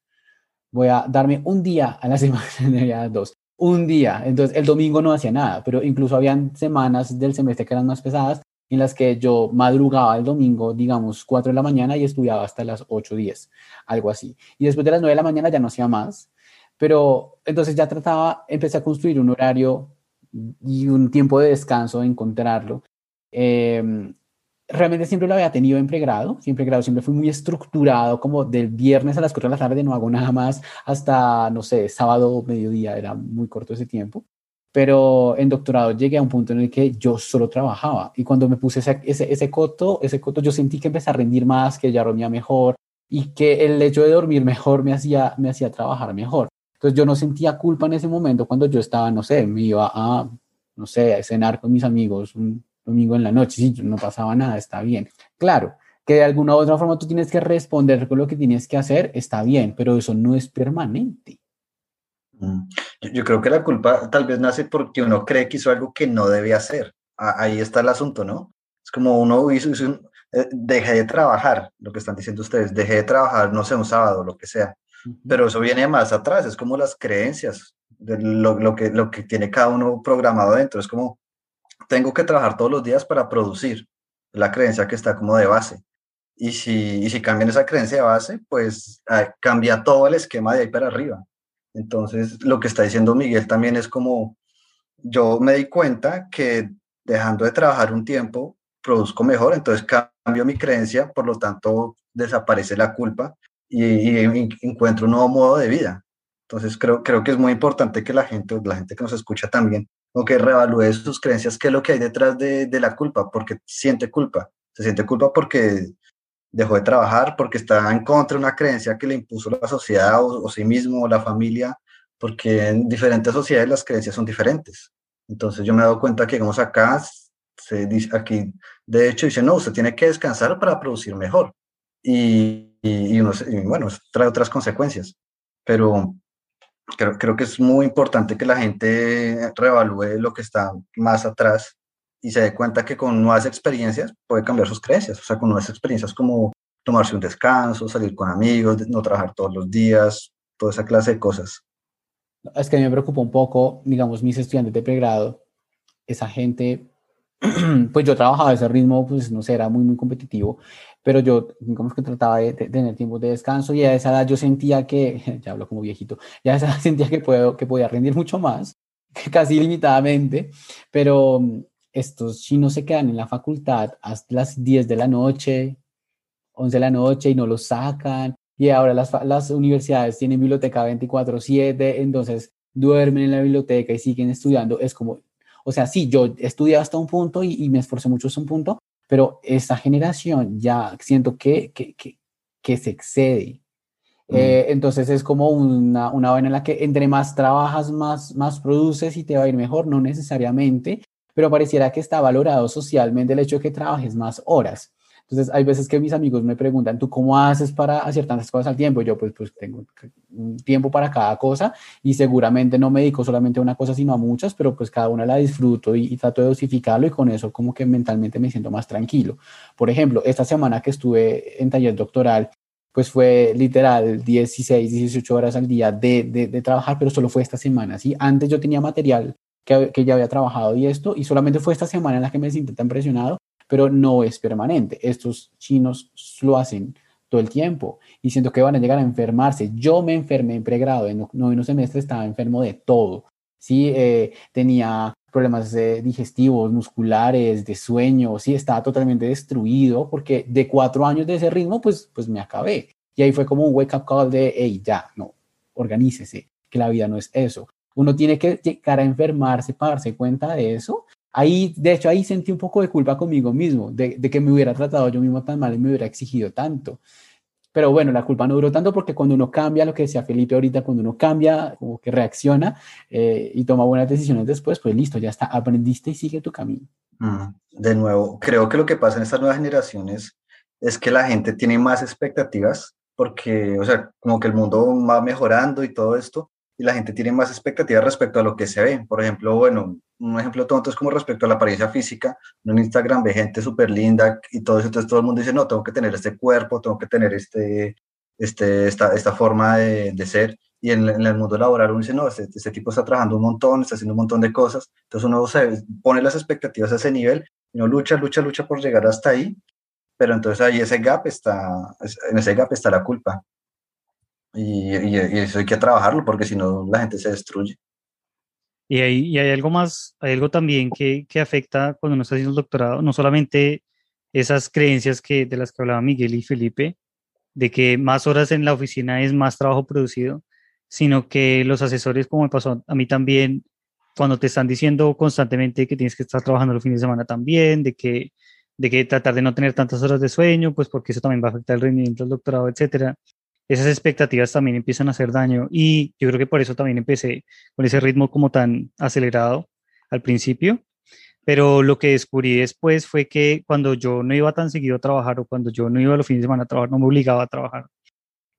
Speaker 3: voy a darme un día a la semana, dos, un día. Entonces, el domingo no hacía nada, pero incluso habían semanas del semestre que eran más pesadas en las que yo madrugaba el domingo, digamos, 4 de la mañana y estudiaba hasta las 8 o 10, algo así. Y después de las 9 de la mañana ya no hacía más, pero entonces ya trataba, empecé a construir un horario y un tiempo de descanso, encontrarlo. Eh, realmente siempre lo había tenido en pregrado, siempre grado, siempre fui muy estructurado, como del viernes a las 4 de la tarde no hago nada más hasta, no sé, sábado, mediodía, era muy corto ese tiempo. Pero en doctorado llegué a un punto en el que yo solo trabajaba y cuando me puse ese, ese, ese coto, ese coto, yo sentí que empecé a rendir más, que ya dormía mejor y que el hecho de dormir mejor me hacía, me hacía trabajar mejor. Entonces yo no sentía culpa en ese momento cuando yo estaba, no sé, me iba a, no sé, a cenar con mis amigos un domingo en la noche, no pasaba nada, está bien. Claro, que de alguna u otra forma tú tienes que responder con lo que tienes que hacer, está bien, pero eso no es permanente.
Speaker 2: Mm. Yo, creo que la culpa tal vez nace porque uno cree que hizo algo que no debe hacer. Ahí está el asunto, ¿no? Es como uno hizo, eh, dejé de trabajar, lo que están diciendo ustedes, dejé de trabajar, no sé, un sábado, lo que sea. Pero eso viene más atrás, es como las creencias, de lo, lo, que, lo que tiene cada uno programado dentro. Es como, tengo que trabajar todos los días para producir, la creencia que está como de base. Y si, y si cambian esa creencia de base, pues ah, cambia todo el esquema de ahí para arriba. Entonces, lo que está diciendo Miguel también es como, yo me di cuenta que dejando de trabajar un tiempo, produzco mejor, entonces cambio mi creencia, por lo tanto, desaparece la culpa y, encuentro un nuevo modo de vida. Entonces, creo, creo que es muy importante que la gente, la gente que nos escucha también, o que reevalúe sus creencias, qué es lo que hay detrás de, de, la culpa, porque siente culpa. Se siente culpa porque dejó de trabajar, porque está en contra de una creencia que le impuso la sociedad o, sí mismo o la familia, porque en diferentes sociedades las creencias son diferentes. Entonces yo me he dado cuenta que, digamos, acá se dice, aquí, de hecho, dice, no, usted tiene que descansar para producir mejor. Y, y, y bueno, trae otras consecuencias. Pero creo, creo que es muy importante que la gente reevalúe lo que está más atrás y se dé cuenta que con nuevas experiencias puede cambiar sus creencias, o sea, con nuevas experiencias como tomarse un descanso, salir con amigos, no trabajar todos los días, toda esa clase de cosas.
Speaker 3: Es que a mí me preocupa un poco, digamos, mis estudiantes de pregrado, esa gente, pues yo trabajaba a ese ritmo, pues no sé, era muy, muy competitivo pero yo, digamos que trataba de, tener tiempo de descanso y a esa edad yo sentía que, ya hablo como viejito, ya a esa edad sentía que, puedo, que podía rendir mucho más, casi limitadamente, pero estos chinos se quedan en la facultad hasta las 10 de la noche, 11 de la noche y no los sacan. Y ahora las, las universidades tienen biblioteca 24/7, entonces duermen en la biblioteca y siguen estudiando. Es como, o sea, sí, yo estudié hasta un punto y, y me esforcé mucho hasta un punto, pero esta generación ya siento que, que, que, que se excede. Mm. Eh, entonces es como una, una vaina en la que entre más trabajas, más, más produces y te va a ir mejor, no necesariamente, pero pareciera que está valorado socialmente el hecho de que trabajes más horas. Entonces, hay veces que mis amigos me preguntan, ¿tú cómo haces para hacer tantas cosas al tiempo? Yo, pues, pues tengo un tiempo para cada cosa y seguramente no me dedico solamente a una cosa, sino a muchas, pero pues cada una la disfruto y, trato de dosificarlo y con eso como que mentalmente me siento más tranquilo. Por ejemplo, esta semana que estuve en taller doctoral, pues fue literal 16, 18 horas al día de, de, de trabajar, pero solo fue esta semana, ¿sí? Antes yo tenía material que, que, ya había trabajado y esto, y solamente fue esta semana en la que me sentí tan presionado pero no es permanente. Estos chinos lo hacen todo el tiempo y siento que van a llegar a enfermarse. Yo me enfermé en pregrado, en noveno semestre estaba enfermo de todo. Sí, eh, tenía problemas digestivos, musculares, de sueño, sí, estaba totalmente destruido porque de cuatro años de ese ritmo, pues, pues me acabé. Y ahí fue como un wake up call de, hey, ya, no, organícese, que la vida no es eso. Uno tiene que llegar a enfermarse para darse cuenta de eso Ahí, de hecho, ahí sentí un poco de culpa conmigo mismo, de, que me hubiera tratado yo mismo tan mal y me hubiera exigido tanto. Pero bueno, la culpa no duró tanto porque cuando uno cambia, lo que decía Felipe ahorita, cuando uno cambia, como que reacciona eh, y toma buenas decisiones después, pues listo, ya está, aprendiste y sigue tu camino.
Speaker 2: Mm, de nuevo, creo que lo que pasa en estas nuevas generaciones es que la gente tiene más expectativas porque, o sea, como que el mundo va mejorando y todo esto, y la gente tiene más expectativas respecto a lo que se ve. Por ejemplo, bueno, un ejemplo tonto es como respecto a la apariencia física. En Instagram ve gente súper linda y todo eso, entonces todo el mundo dice, no, tengo que tener este cuerpo, tengo que tener este, este, esta, esta forma de, de ser. Y en, en, el mundo laboral uno dice, no, este, este, tipo está trabajando un montón, está haciendo un montón de cosas. Entonces uno se pone las expectativas a ese nivel uno lucha, lucha, lucha por llegar hasta ahí. Pero entonces ahí ese gap está, en ese gap está la culpa. Y, y, y eso hay que trabajarlo porque si no la gente se destruye.
Speaker 1: Y hay, y hay algo más, hay algo también que, que afecta cuando uno está haciendo el doctorado, no solamente esas creencias que, de las que hablaba Miguel y Felipe, de que más horas en la oficina es más trabajo producido, sino que los asesores, como me pasó a mí también, cuando te están diciendo constantemente que tienes que estar trabajando los fines de semana también, de que, de que tratar de no tener tantas horas de sueño, pues porque eso también va a afectar el rendimiento del doctorado, etcétera esas expectativas también empiezan a hacer daño y yo creo que por eso también empecé con ese ritmo como tan acelerado al principio. Pero lo que descubrí después fue que cuando yo no iba tan seguido a trabajar o cuando yo no iba a los fines de semana a trabajar, no me obligaba a trabajar.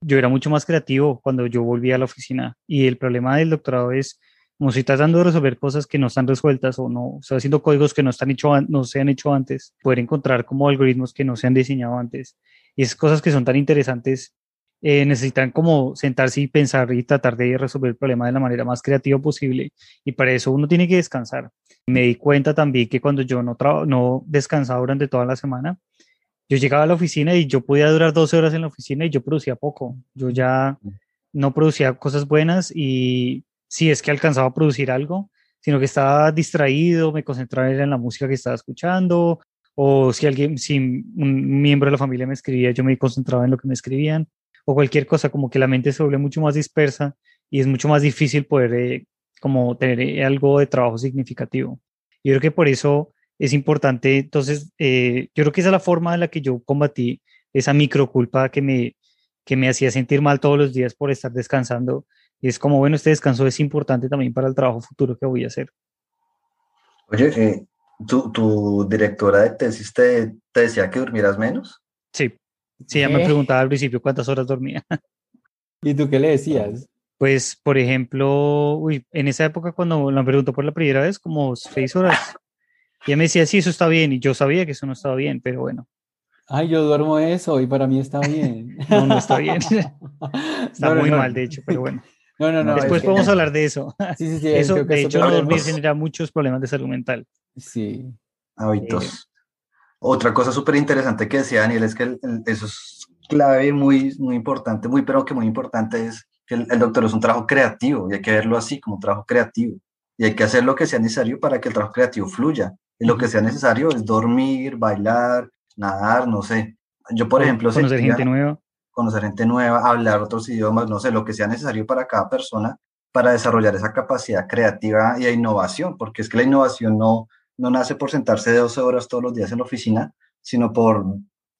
Speaker 1: Yo era mucho más creativo cuando yo volvía a la oficina y el problema del doctorado es como si estás dando de resolver cosas que no están resueltas o no, estás haciendo códigos que no, están hecho, no se han hecho antes, poder encontrar como algoritmos que no se han diseñado antes. Y esas cosas que son tan interesantes eh, necesitan como sentarse y pensar y tratar de resolver el problema de la manera más creativa posible. Y para eso uno tiene que descansar. Me di cuenta también que cuando yo no, no descansaba durante toda la semana, yo llegaba a la oficina y yo podía durar 12 horas en la oficina y yo producía poco. Yo ya no producía cosas buenas y si es que alcanzaba a producir algo, sino que estaba distraído, me concentraba en la música que estaba escuchando, o si alguien, si un miembro de la familia me escribía, yo me concentraba en lo que me escribían o cualquier cosa, como que la mente se vuelve mucho más dispersa y es mucho más difícil poder eh, como tener eh, algo de trabajo significativo. Yo creo que por eso es importante, entonces, eh, yo creo que esa es la forma en la que yo combatí esa microculpa que me, que me hacía sentir mal todos los días por estar descansando. Y es como, bueno, este descanso es importante también para el trabajo futuro que voy a hacer.
Speaker 2: Oye, ¿tu, ¿tu, directora de tesis te, te decía que durmieras menos?
Speaker 1: Sí. Sí, ella me preguntaba al principio cuántas horas dormía.
Speaker 3: ¿Y tú qué le decías?
Speaker 1: Pues, por ejemplo, uy, en esa época cuando la preguntó por la primera vez, como seis horas. Y ella me decía, sí, eso está bien. Y yo sabía que eso no estaba bien, pero bueno.
Speaker 3: Ay, yo duermo eso y para mí está bien.
Speaker 1: no, no está bien. está muy mal, de hecho, pero bueno.
Speaker 3: No, no, no.
Speaker 1: Después podemos hablar de eso. Sí, sí, sí. Eso, de hecho, no dormir genera muchos problemas de salud mental.
Speaker 3: Sí.
Speaker 2: Hábitos. Otra cosa súper interesante que decía Daniel es que eso es clave, muy, muy importante, muy, pero que muy importante es que el, el, doctor es un trabajo creativo y hay que verlo así como un trabajo creativo y hay que hacer lo que sea necesario para que el trabajo creativo fluya. Y lo que sea necesario es dormir, bailar, nadar, no sé. Yo, por ejemplo,
Speaker 1: conocer gente nueva.
Speaker 2: Conocer gente nueva, hablar otros idiomas, no sé, lo que sea necesario para cada persona para desarrollar esa capacidad creativa y de innovación, porque es que la innovación no, no nace por sentarse 12 horas todos los días en la oficina, sino por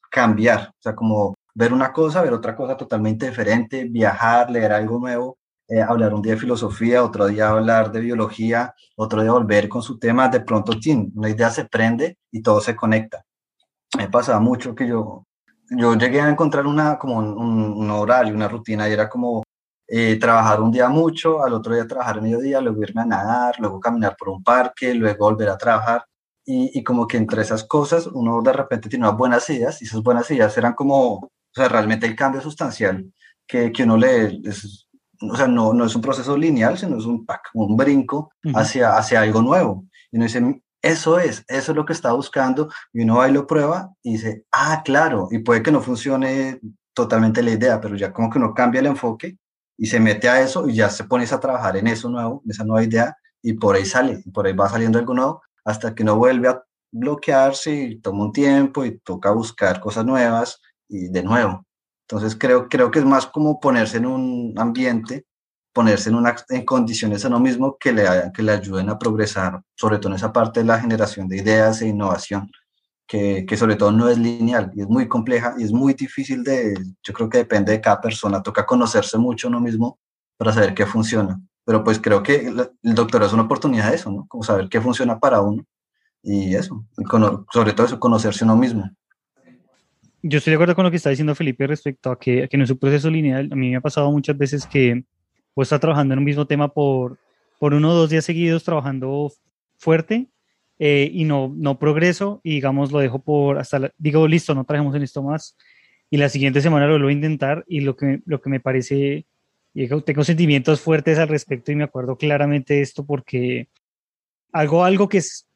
Speaker 2: cambiar, o sea, como ver una cosa, ver otra cosa totalmente diferente, viajar, leer algo nuevo, eh, hablar un día de filosofía, otro día hablar de biología, otro día volver con su tema, de pronto tin, una idea se prende y todo se conecta. Me pasaba mucho que yo, yo llegué a encontrar una, como un, un horario, una rutina, y era como eh, trabajar un día mucho, al otro día trabajar mediodía, luego irme a nadar, luego caminar por un parque, luego volver a trabajar. Y, y, como que entre esas cosas uno de repente tiene unas buenas ideas y esas buenas ideas eran como, o sea, realmente el cambio sustancial que, que uno le, es, o sea, no, no es un proceso lineal, sino es un, un brinco uh -huh. hacia, hacia algo nuevo. Y uno dice, eso es, eso es lo que está buscando, y uno va y lo prueba y dice, ah, claro, y puede que no funcione totalmente la idea, pero ya como que uno cambia el enfoque y se mete a eso y ya se pone a trabajar en eso nuevo, en esa nueva idea, y por ahí sale, por ahí va saliendo algo hasta que no vuelve a bloquearse y toma un tiempo y toca buscar cosas nuevas y de nuevo. Entonces creo, creo que es más como ponerse en un ambiente, ponerse en, una, en condiciones a uno mismo que le, que le ayuden a progresar, sobre todo en esa parte de la generación de ideas e innovación. Que, que, sobre todo no es lineal y es muy compleja y es muy difícil de, yo creo que depende de cada persona, toca conocerse mucho uno mismo para saber qué funciona. Pero pues creo que el doctorado es una oportunidad de eso, ¿no? Como saber qué funciona para uno y eso, sobre todo eso, conocerse uno mismo.
Speaker 1: Yo estoy de acuerdo con lo que está diciendo Felipe respecto a que, que no es un proceso lineal. A mí me ha pasado muchas veces que pues está trabajando en un mismo tema por, por uno o dos días seguidos trabajando fuerte eh, y no, no progreso y digamos lo dejo por hasta, digo, listo, no trajemos en esto más y la siguiente semana lo vuelvo a intentar y lo que, lo que me parece, tengo sentimientos fuertes al respecto y me acuerdo claramente de esto porque algo, algo que es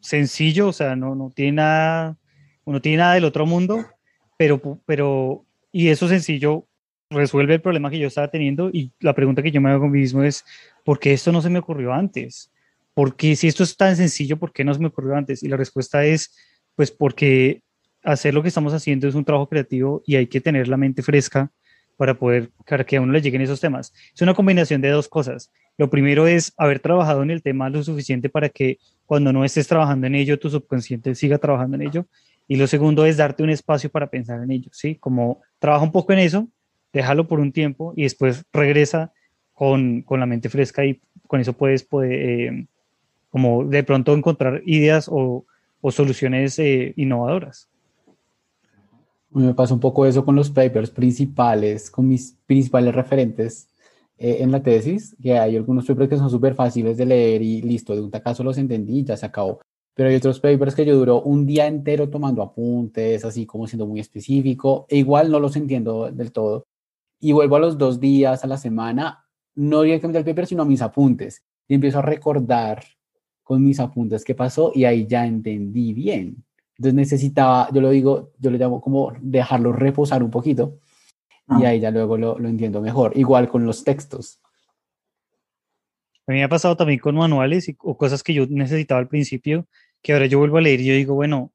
Speaker 1: sencillo, o sea, no, no tiene nada, no tiene nada del otro mundo, pero, pero, y eso sencillo resuelve el problema que yo estaba teniendo y la pregunta que yo me hago mí mismo es, ¿por qué esto no se me ocurrió antes? Porque si esto es tan sencillo, ¿por qué no se me ocurrió antes? Y la respuesta es, pues porque hacer lo que estamos haciendo es un trabajo creativo y hay que tener la mente fresca para poder, para que a uno le lleguen esos temas. Es una combinación de dos cosas. Lo primero es haber trabajado en el tema lo suficiente para que cuando no estés trabajando en ello, tu subconsciente siga trabajando en ello. Y lo segundo es darte un espacio para pensar en ello, ¿sí? Como trabaja un poco en eso, déjalo por un tiempo y después regresa con, con la mente fresca y con eso puedes, poder, eh, como de pronto encontrar ideas o, o soluciones eh, innovadoras.
Speaker 3: Me pasa un poco eso con los papers principales, con mis principales referentes eh, en la tesis, que hay algunos papers que son súper fáciles de leer y listo, de un tacazo los entendí y ya se acabó. Pero hay otros papers que yo duro un día entero tomando apuntes, así como siendo muy específico, e igual no los entiendo del todo y vuelvo a los dos días a la semana, no directamente al paper, sino a mis apuntes. Y empiezo a recordar con mis apuntes qué pasó y ahí ya entendí bien. Entonces necesitaba, yo lo digo, yo le llamo como dejarlo reposar un poquito y ah. ahí ya luego lo, lo entiendo mejor. Igual con los textos.
Speaker 1: A mí me ha pasado también con manuales y, o cosas que yo necesitaba al principio, que ahora yo vuelvo a leer y yo digo, bueno,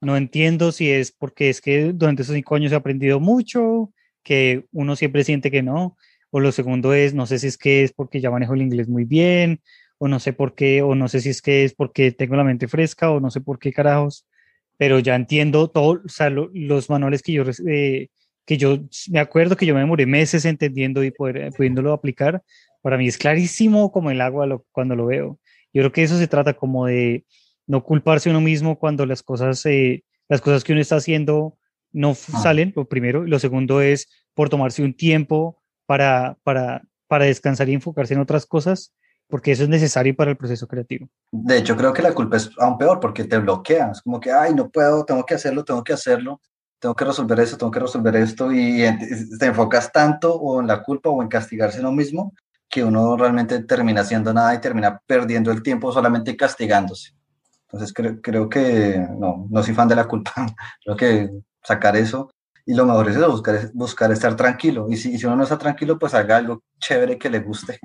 Speaker 1: no entiendo si es porque es que durante esos cinco años he aprendido mucho, que uno siempre siente que no, o lo segundo es, no sé si es que es porque ya manejo el inglés muy bien, o no sé por qué, o no sé si es que es porque tengo la mente fresca, o no sé por qué carajos, pero ya entiendo todo, o sea, los manuales que yo, eh, que yo me acuerdo que yo me demoré meses entendiendo y poder, eh, pudiéndolo aplicar, para mí es clarísimo como el agua cuando lo veo. Yo creo que eso se trata como de no culparse uno mismo cuando las cosas, eh, las cosas que uno está haciendo no ah. salen, lo primero. Lo segundo es por tomarse un tiempo para, para, para descansar y enfocarse en otras cosas, porque eso es necesario para el proceso creativo.
Speaker 2: De hecho, creo que la culpa es aún peor porque te bloqueas, como que, ay, no puedo, tengo que hacerlo, tengo que hacerlo, tengo que resolver eso, tengo que resolver esto, y te enfocas tanto o en la culpa o en castigarse uno mismo que uno realmente termina haciendo nada y termina perdiendo el tiempo solamente castigándose. Entonces creo, creo que no, no soy fan de la culpa, creo que sacar eso. Y lo mejor es eso, buscar, buscar estar tranquilo. Y si, si uno no está tranquilo, pues haga algo chévere que le guste.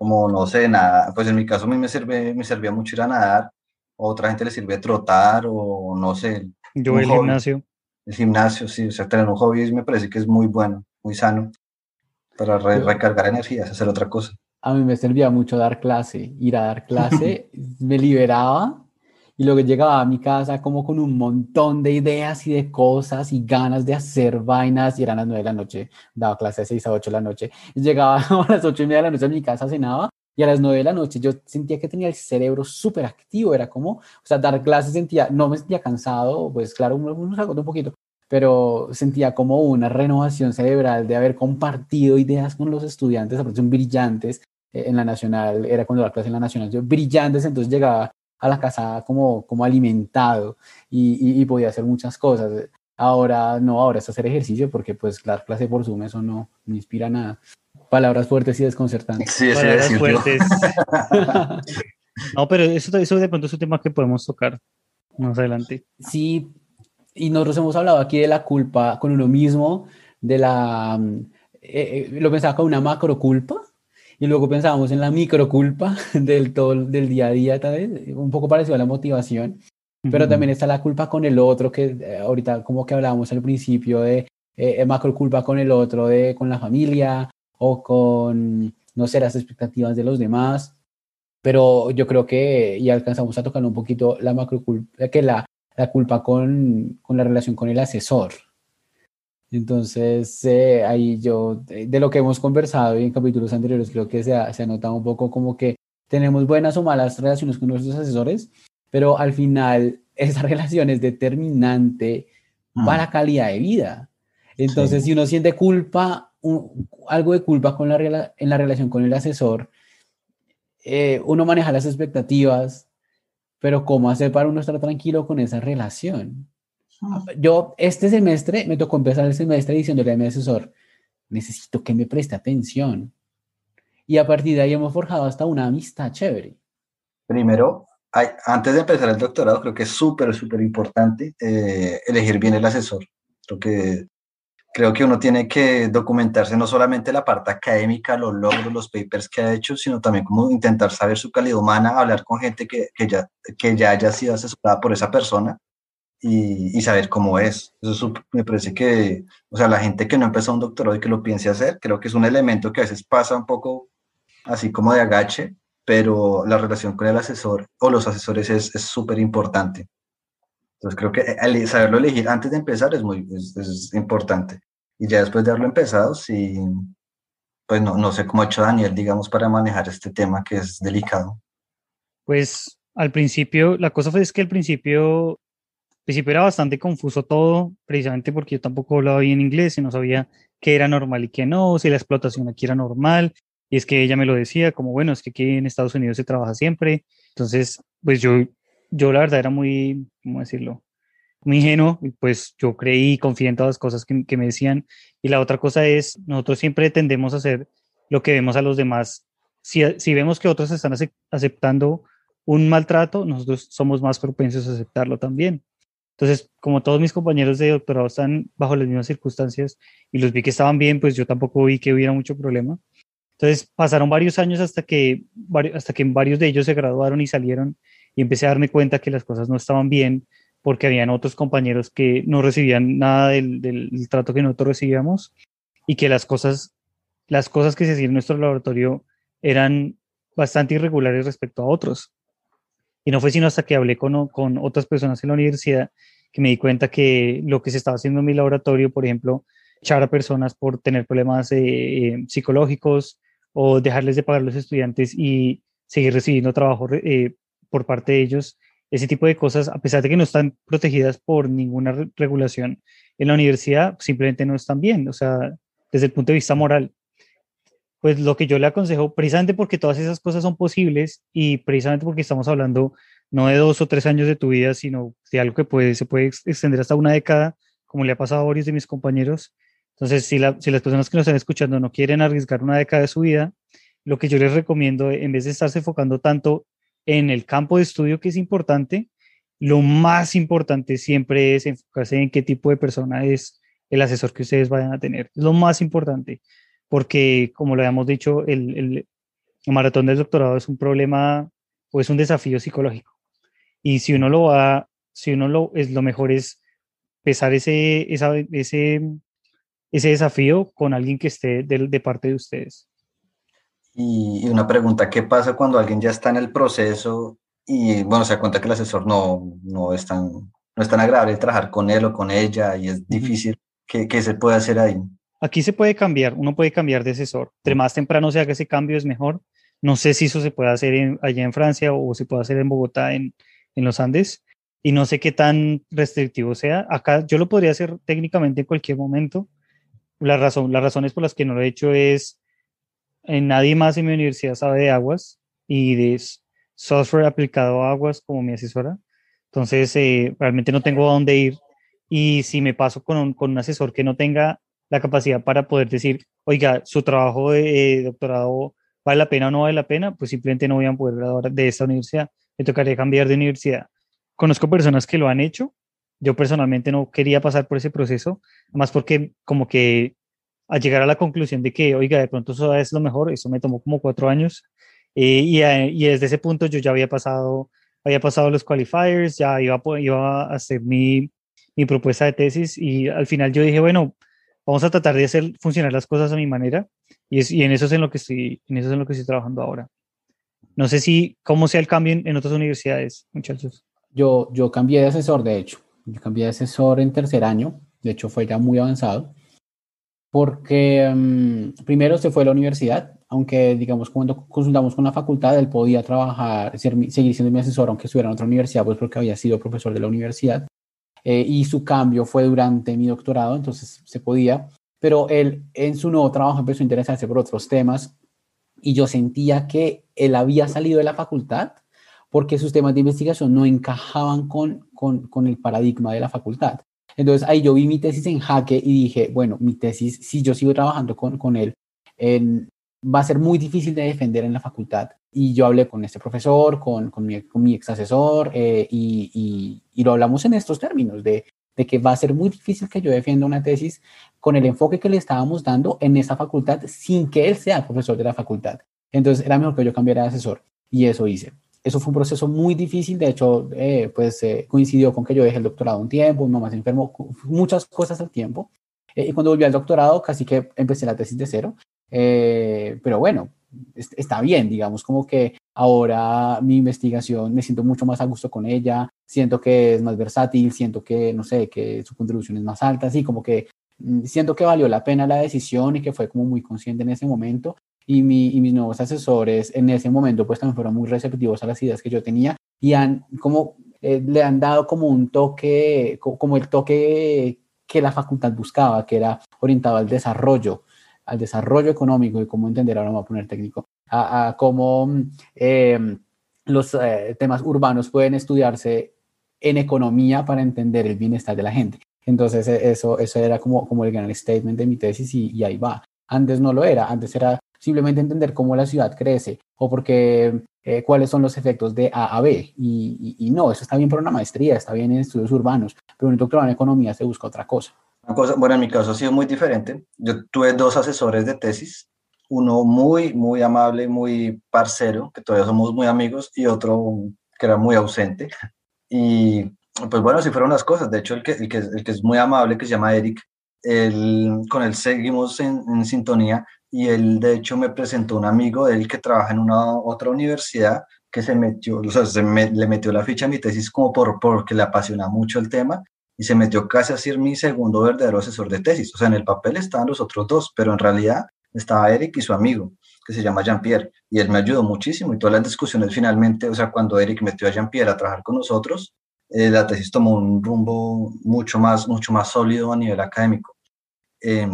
Speaker 2: Como, no sé, nada. Pues en mi caso a mí me, sirve, me servía mucho ir a nadar. A otra gente le sirve trotar o no sé.
Speaker 1: Yo el gimnasio.
Speaker 2: El gimnasio, sí. O sea, tener un hobby me parece que es muy bueno, muy sano. Para recargar energías, hacer otra cosa.
Speaker 3: A mí me servía mucho dar clase. Ir a dar clase me liberaba y luego llegaba a mi casa como con un montón de ideas y de cosas y ganas de hacer vainas y eran las nueve de la noche, daba clase de 6 a 8 de la noche, y llegaba a las ocho y media de la noche a mi casa, cenaba y a las nueve de la noche yo sentía que tenía el cerebro súper activo, era como, o sea, dar clases sentía, no me sentía cansado, pues claro, uno, uno se un poquito, pero sentía como una renovación cerebral de haber compartido ideas con los estudiantes, aparte son brillantes, eh, en la nacional, era cuando la clase en la nacional, yo, brillantes, entonces llegaba a la casa como, como alimentado y, y, podía hacer muchas cosas. Ahora no, ahora es hacer ejercicio porque pues la clase por Zoom eso no me inspira nada. Palabras fuertes y desconcertantes.
Speaker 2: Sí,
Speaker 1: Palabras fuertes. no, pero eso, eso de pronto es un tema que podemos tocar más adelante.
Speaker 3: Sí, y nosotros hemos hablado aquí de la culpa con uno mismo, de la... Eh, eh, lo pensaba como una macro culpa, y luego pensábamos en la microculpa del todo del día a día, tal vez, un poco parecido a la motivación, pero también está la culpa con el otro, que eh, ahorita como que hablábamos al principio de eh, macroculpa con el otro, de con la familia o con, no sé, las expectativas de los demás. Pero yo creo que, y alcanzamos a tocar un poquito la macroculpa, que la, la culpa con, con la relación con el asesor. Entonces, eh, ahí yo, de, lo que hemos conversado y en capítulos anteriores, creo que se ha, se ha notado un poco como que tenemos buenas o malas relaciones con nuestros asesores, pero al final esa relación es determinante mm. para la calidad de vida. Entonces, si uno siente culpa, algo de culpa con la, en la relación con el asesor, eh, uno maneja las expectativas, pero ¿cómo hacer para uno estar tranquilo con esa relación? Mm. Yo este semestre me tocó empezar el semestre diciéndole a mi asesor, necesito que me preste atención. Y a partir de ahí hemos forjado hasta una amistad chévere.
Speaker 2: Primero, antes de empezar el doctorado, creo que es súper, súper importante eh, elegir bien el asesor. Creo que, creo que uno tiene que documentarse no solamente la parte académica, los logros, los papers que ha hecho, sino también como intentar saber su calidad humana, hablar con gente que, que ya, que ya haya sido asesorada por esa persona y, y, saber cómo es. Eso me parece que, o sea, la gente que no empezó un doctorado y que lo piense hacer, creo que es un elemento que a veces pasa un poco así como de agache, pero la relación con el asesor o los asesores es súper importante. Entonces creo que saberlo elegir antes de empezar es muy es, importante. Y ya después de haberlo empezado, sí, pues no, no sé cómo ha hecho Daniel, digamos, para manejar este tema que es delicado.
Speaker 1: Pues al principio, la cosa fue es que al principio, principio era bastante confuso todo, precisamente porque yo tampoco hablaba bien inglés y no sabía qué era normal y qué no, si la explotación aquí era normal, y es que ella me lo decía, como bueno, es que aquí en Estados Unidos se trabaja siempre. Entonces, pues yo, yo la verdad era muy, ¿cómo decirlo? Muy ingenuo, y pues yo creí y confié en todas las cosas que, que me decían. Y la otra cosa es, nosotros siempre tendemos a hacer lo que vemos a los demás. Si, si vemos que otros están aceptando un maltrato, nosotros somos más propensos a aceptarlo también. Entonces, como todos mis compañeros de doctorado están bajo las mismas circunstancias y los vi que estaban bien, pues yo tampoco vi que hubiera mucho problema. Entonces pasaron varios años hasta que, hasta que varios de ellos se graduaron y salieron y empecé a darme cuenta que las cosas no estaban bien porque habían otros compañeros que no recibían nada del, del, trato que nosotros recibíamos y que las cosas, las cosas que se hacían en nuestro laboratorio eran bastante irregulares respecto a otros. Y no fue sino hasta que hablé con, con otras personas en la universidad que me di cuenta que lo que se estaba haciendo en mi laboratorio, por ejemplo, echar a personas por tener problemas eh, psicológicos, o dejarles de pagar a los estudiantes y seguir recibiendo trabajo eh, por parte de ellos. Ese tipo de cosas, a pesar de que no están protegidas por ninguna regulación en la universidad, simplemente no están bien, o sea, desde el punto de vista moral. Pues lo que yo le aconsejo, precisamente porque todas esas cosas son posibles y precisamente porque estamos hablando no de dos o tres años de tu vida, sino de algo que puede, se puede extender hasta una década, como le ha pasado a varios de mis compañeros, entonces, si, las personas que nos están escuchando no quieren arriesgar una década de su vida, lo que yo les recomiendo, en vez de estarse enfocando tanto en el campo de estudio que es importante, lo más importante siempre es enfocarse en qué tipo de persona es el asesor que ustedes vayan a tener. Lo más importante, porque como lo habíamos dicho, el, el, maratón del doctorado es un problema o es un desafío psicológico. Y si uno lo va, si uno lo, es lo mejor es pesar ese, esa, ese, ese desafío con alguien que esté de, de parte de ustedes.
Speaker 2: Y, una pregunta, ¿qué pasa cuando alguien ya está en el proceso y, bueno, se da cuenta que el asesor no, no, es, tan, no es tan agradable trabajar con él o con ella y es difícil? ¿Qué, ¿Qué, se puede hacer ahí?
Speaker 1: Aquí se puede cambiar, uno puede cambiar de asesor. Entre más temprano se haga ese cambio es mejor. No sé si eso se puede hacer allá en Francia o se puede hacer en Bogotá, en, en los Andes, y no sé qué tan restrictivo sea. Acá yo lo podría hacer técnicamente en cualquier momento, la razón, las razones por las que no lo he hecho es, eh, nadie más en mi universidad sabe de aguas y de software aplicado a aguas como mi asesora. Entonces, eh, realmente no tengo a dónde ir. Y si me paso con un, con un asesor que no tenga la capacidad para poder decir, oiga, su trabajo de doctorado vale la pena o no vale la pena, pues simplemente no voy a poder graduar de esta universidad. Me tocaría cambiar de universidad. Conozco personas que lo han hecho yo personalmente no quería pasar por ese proceso, más porque como que a llegar a la conclusión de que, oiga, de pronto eso es lo mejor, eso me tomó como cuatro años, eh, y, y, desde ese punto yo ya había pasado, había pasado los qualifiers, ya iba, iba a hacer mi, mi propuesta de tesis, y al final yo dije, bueno, vamos a tratar de hacer funcionar las cosas a mi manera, y, es, y en eso es en lo que estoy, en eso es en lo que estoy trabajando ahora. No sé si, cómo sea el cambio en, en otras universidades, muchachos.
Speaker 3: yo, yo cambié de asesor, de hecho. Yo cambié de asesor en tercer año, de hecho fue ya muy avanzado, porque mm, primero se fue a la universidad, aunque digamos cuando consultamos con la facultad, él podía trabajar, seguir siendo mi asesor, aunque estuviera en otra universidad, pues porque había sido profesor de la universidad. Eh, y su cambio fue durante mi doctorado, entonces se podía, pero él en su nuevo trabajo empezó a interesarse por otros temas y yo sentía que él había salido de la facultad porque sus temas de investigación no encajaban con, con, con, el paradigma de la facultad. Entonces ahí yo vi mi tesis en jaque y dije, bueno, mi tesis, si yo sigo trabajando con, con él, va a ser muy difícil de defender en la facultad. Y yo hablé con este profesor, con, con, mi, con mi ex asesor, eh, y, y, y, lo hablamos en estos términos, de, de que va a ser muy difícil que yo defienda una tesis con el enfoque que le estábamos dando en esa facultad sin que él sea profesor de la facultad. Entonces era mejor que yo cambiara de asesor y eso hice eso fue un proceso muy difícil, de hecho, eh, pues eh, coincidió con que yo dejé el doctorado un tiempo, mi mamá se enfermó, muchas cosas al tiempo. Eh, y cuando volví al doctorado, casi que empecé la tesis de cero. Pero bueno, está bien, digamos, como que ahora mi investigación me siento mucho más a gusto con ella, siento que es más versátil, siento que, no sé, que su contribución es más alta, así como que mm, siento que valió la pena la decisión y que fue como muy consciente en ese momento. Y, mi, y mis nuevos asesores en ese momento pues también fueron muy receptivos a las ideas que yo tenía y han como eh, le han dado como un toque, como el toque que la facultad buscaba, que era orientado al desarrollo, al desarrollo económico y cómo entender, ahora me voy a poner técnico, a, cómo em, los eh, temas urbanos pueden estudiarse en economía para entender el bienestar de la gente. Entonces e, eso, eso era como, como el gran statement de mi tesis y, y ahí va. Antes no lo era, antes era simplemente entender cómo la ciudad crece o porque eh, cuáles son los efectos de A a B. Y, no, eso está bien para una maestría, está bien en estudios urbanos, pero en un doctorado en economía se busca otra cosa.
Speaker 2: Una bueno, en mi caso ha sido muy diferente. Yo tuve dos asesores de tesis, uno muy, muy amable, muy parcero, que todavía somos muy amigos, y otro que era muy ausente. Y pues bueno, así fueron las cosas. De hecho, el que, el que, el que es muy amable, que se llama Eric, él, con él seguimos en, en, sintonía y él de hecho me presentó un amigo de él que trabaja en una otra universidad que se metió, o sea, se le metió la ficha a mi tesis como por, porque le apasiona mucho el tema y se metió casi a ser mi segundo verdadero asesor de tesis. O sea, en el papel estaban los otros dos, pero en realidad estaba Eric y su amigo, que se llama Jean-Pierre, y él me ayudó muchísimo y todas las discusiones finalmente, o sea, cuando Eric metió a Jean-Pierre a trabajar con nosotros, eh, la tesis tomó un rumbo mucho más, mucho más sólido a nivel académico. Eh,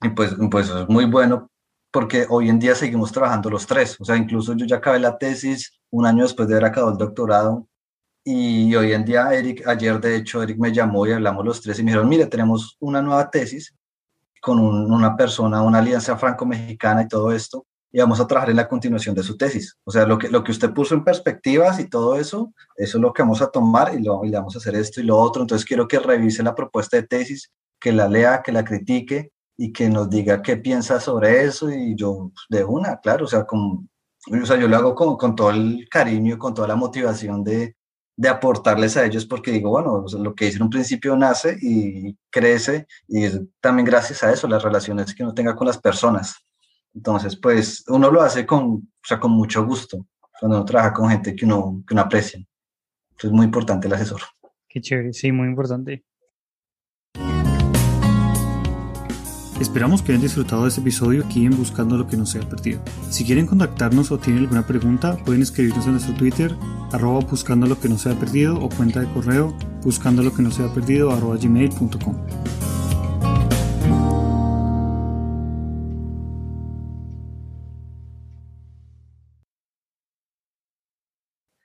Speaker 2: y pues, pues es muy bueno porque hoy en día seguimos trabajando los tres. O sea, incluso yo ya acabé la tesis un año después de haber acabado el doctorado. Y hoy en día, Eric, ayer de hecho, Eric me llamó y hablamos los tres y me dijeron, mire, tenemos una nueva tesis con una persona, una alianza franco-mexicana y todo esto, y vamos a trabajar en la continuación de su tesis. O sea, lo que, lo que usted puso en perspectivas y todo eso, eso es lo que vamos a tomar y, lo, y le vamos a hacer esto y lo otro. Entonces quiero que revise la propuesta de tesis, que la lea, que la critique y que nos diga qué piensa sobre eso y yo de una, claro, o sea, con, o sea yo lo hago con, con todo el cariño, con toda la motivación de, de aportarles a ellos porque digo, bueno, lo que hice en un principio nace y crece y también gracias a eso, las relaciones que uno tenga con las personas. Entonces, pues uno lo hace con, o sea, con mucho gusto cuando uno trabaja con gente que uno, que uno aprecia. Entonces, es muy importante el asesor.
Speaker 1: Qué chévere, sí, muy importante. Esperamos que hayan disfrutado de este episodio aquí en Buscando lo que no se ha perdido. Si quieren contactarnos o tienen alguna pregunta, pueden escribirnos en nuestro Twitter, arroba buscando lo que no se ha perdido o cuenta de correo buscando lo que no se ha perdido gmail.com.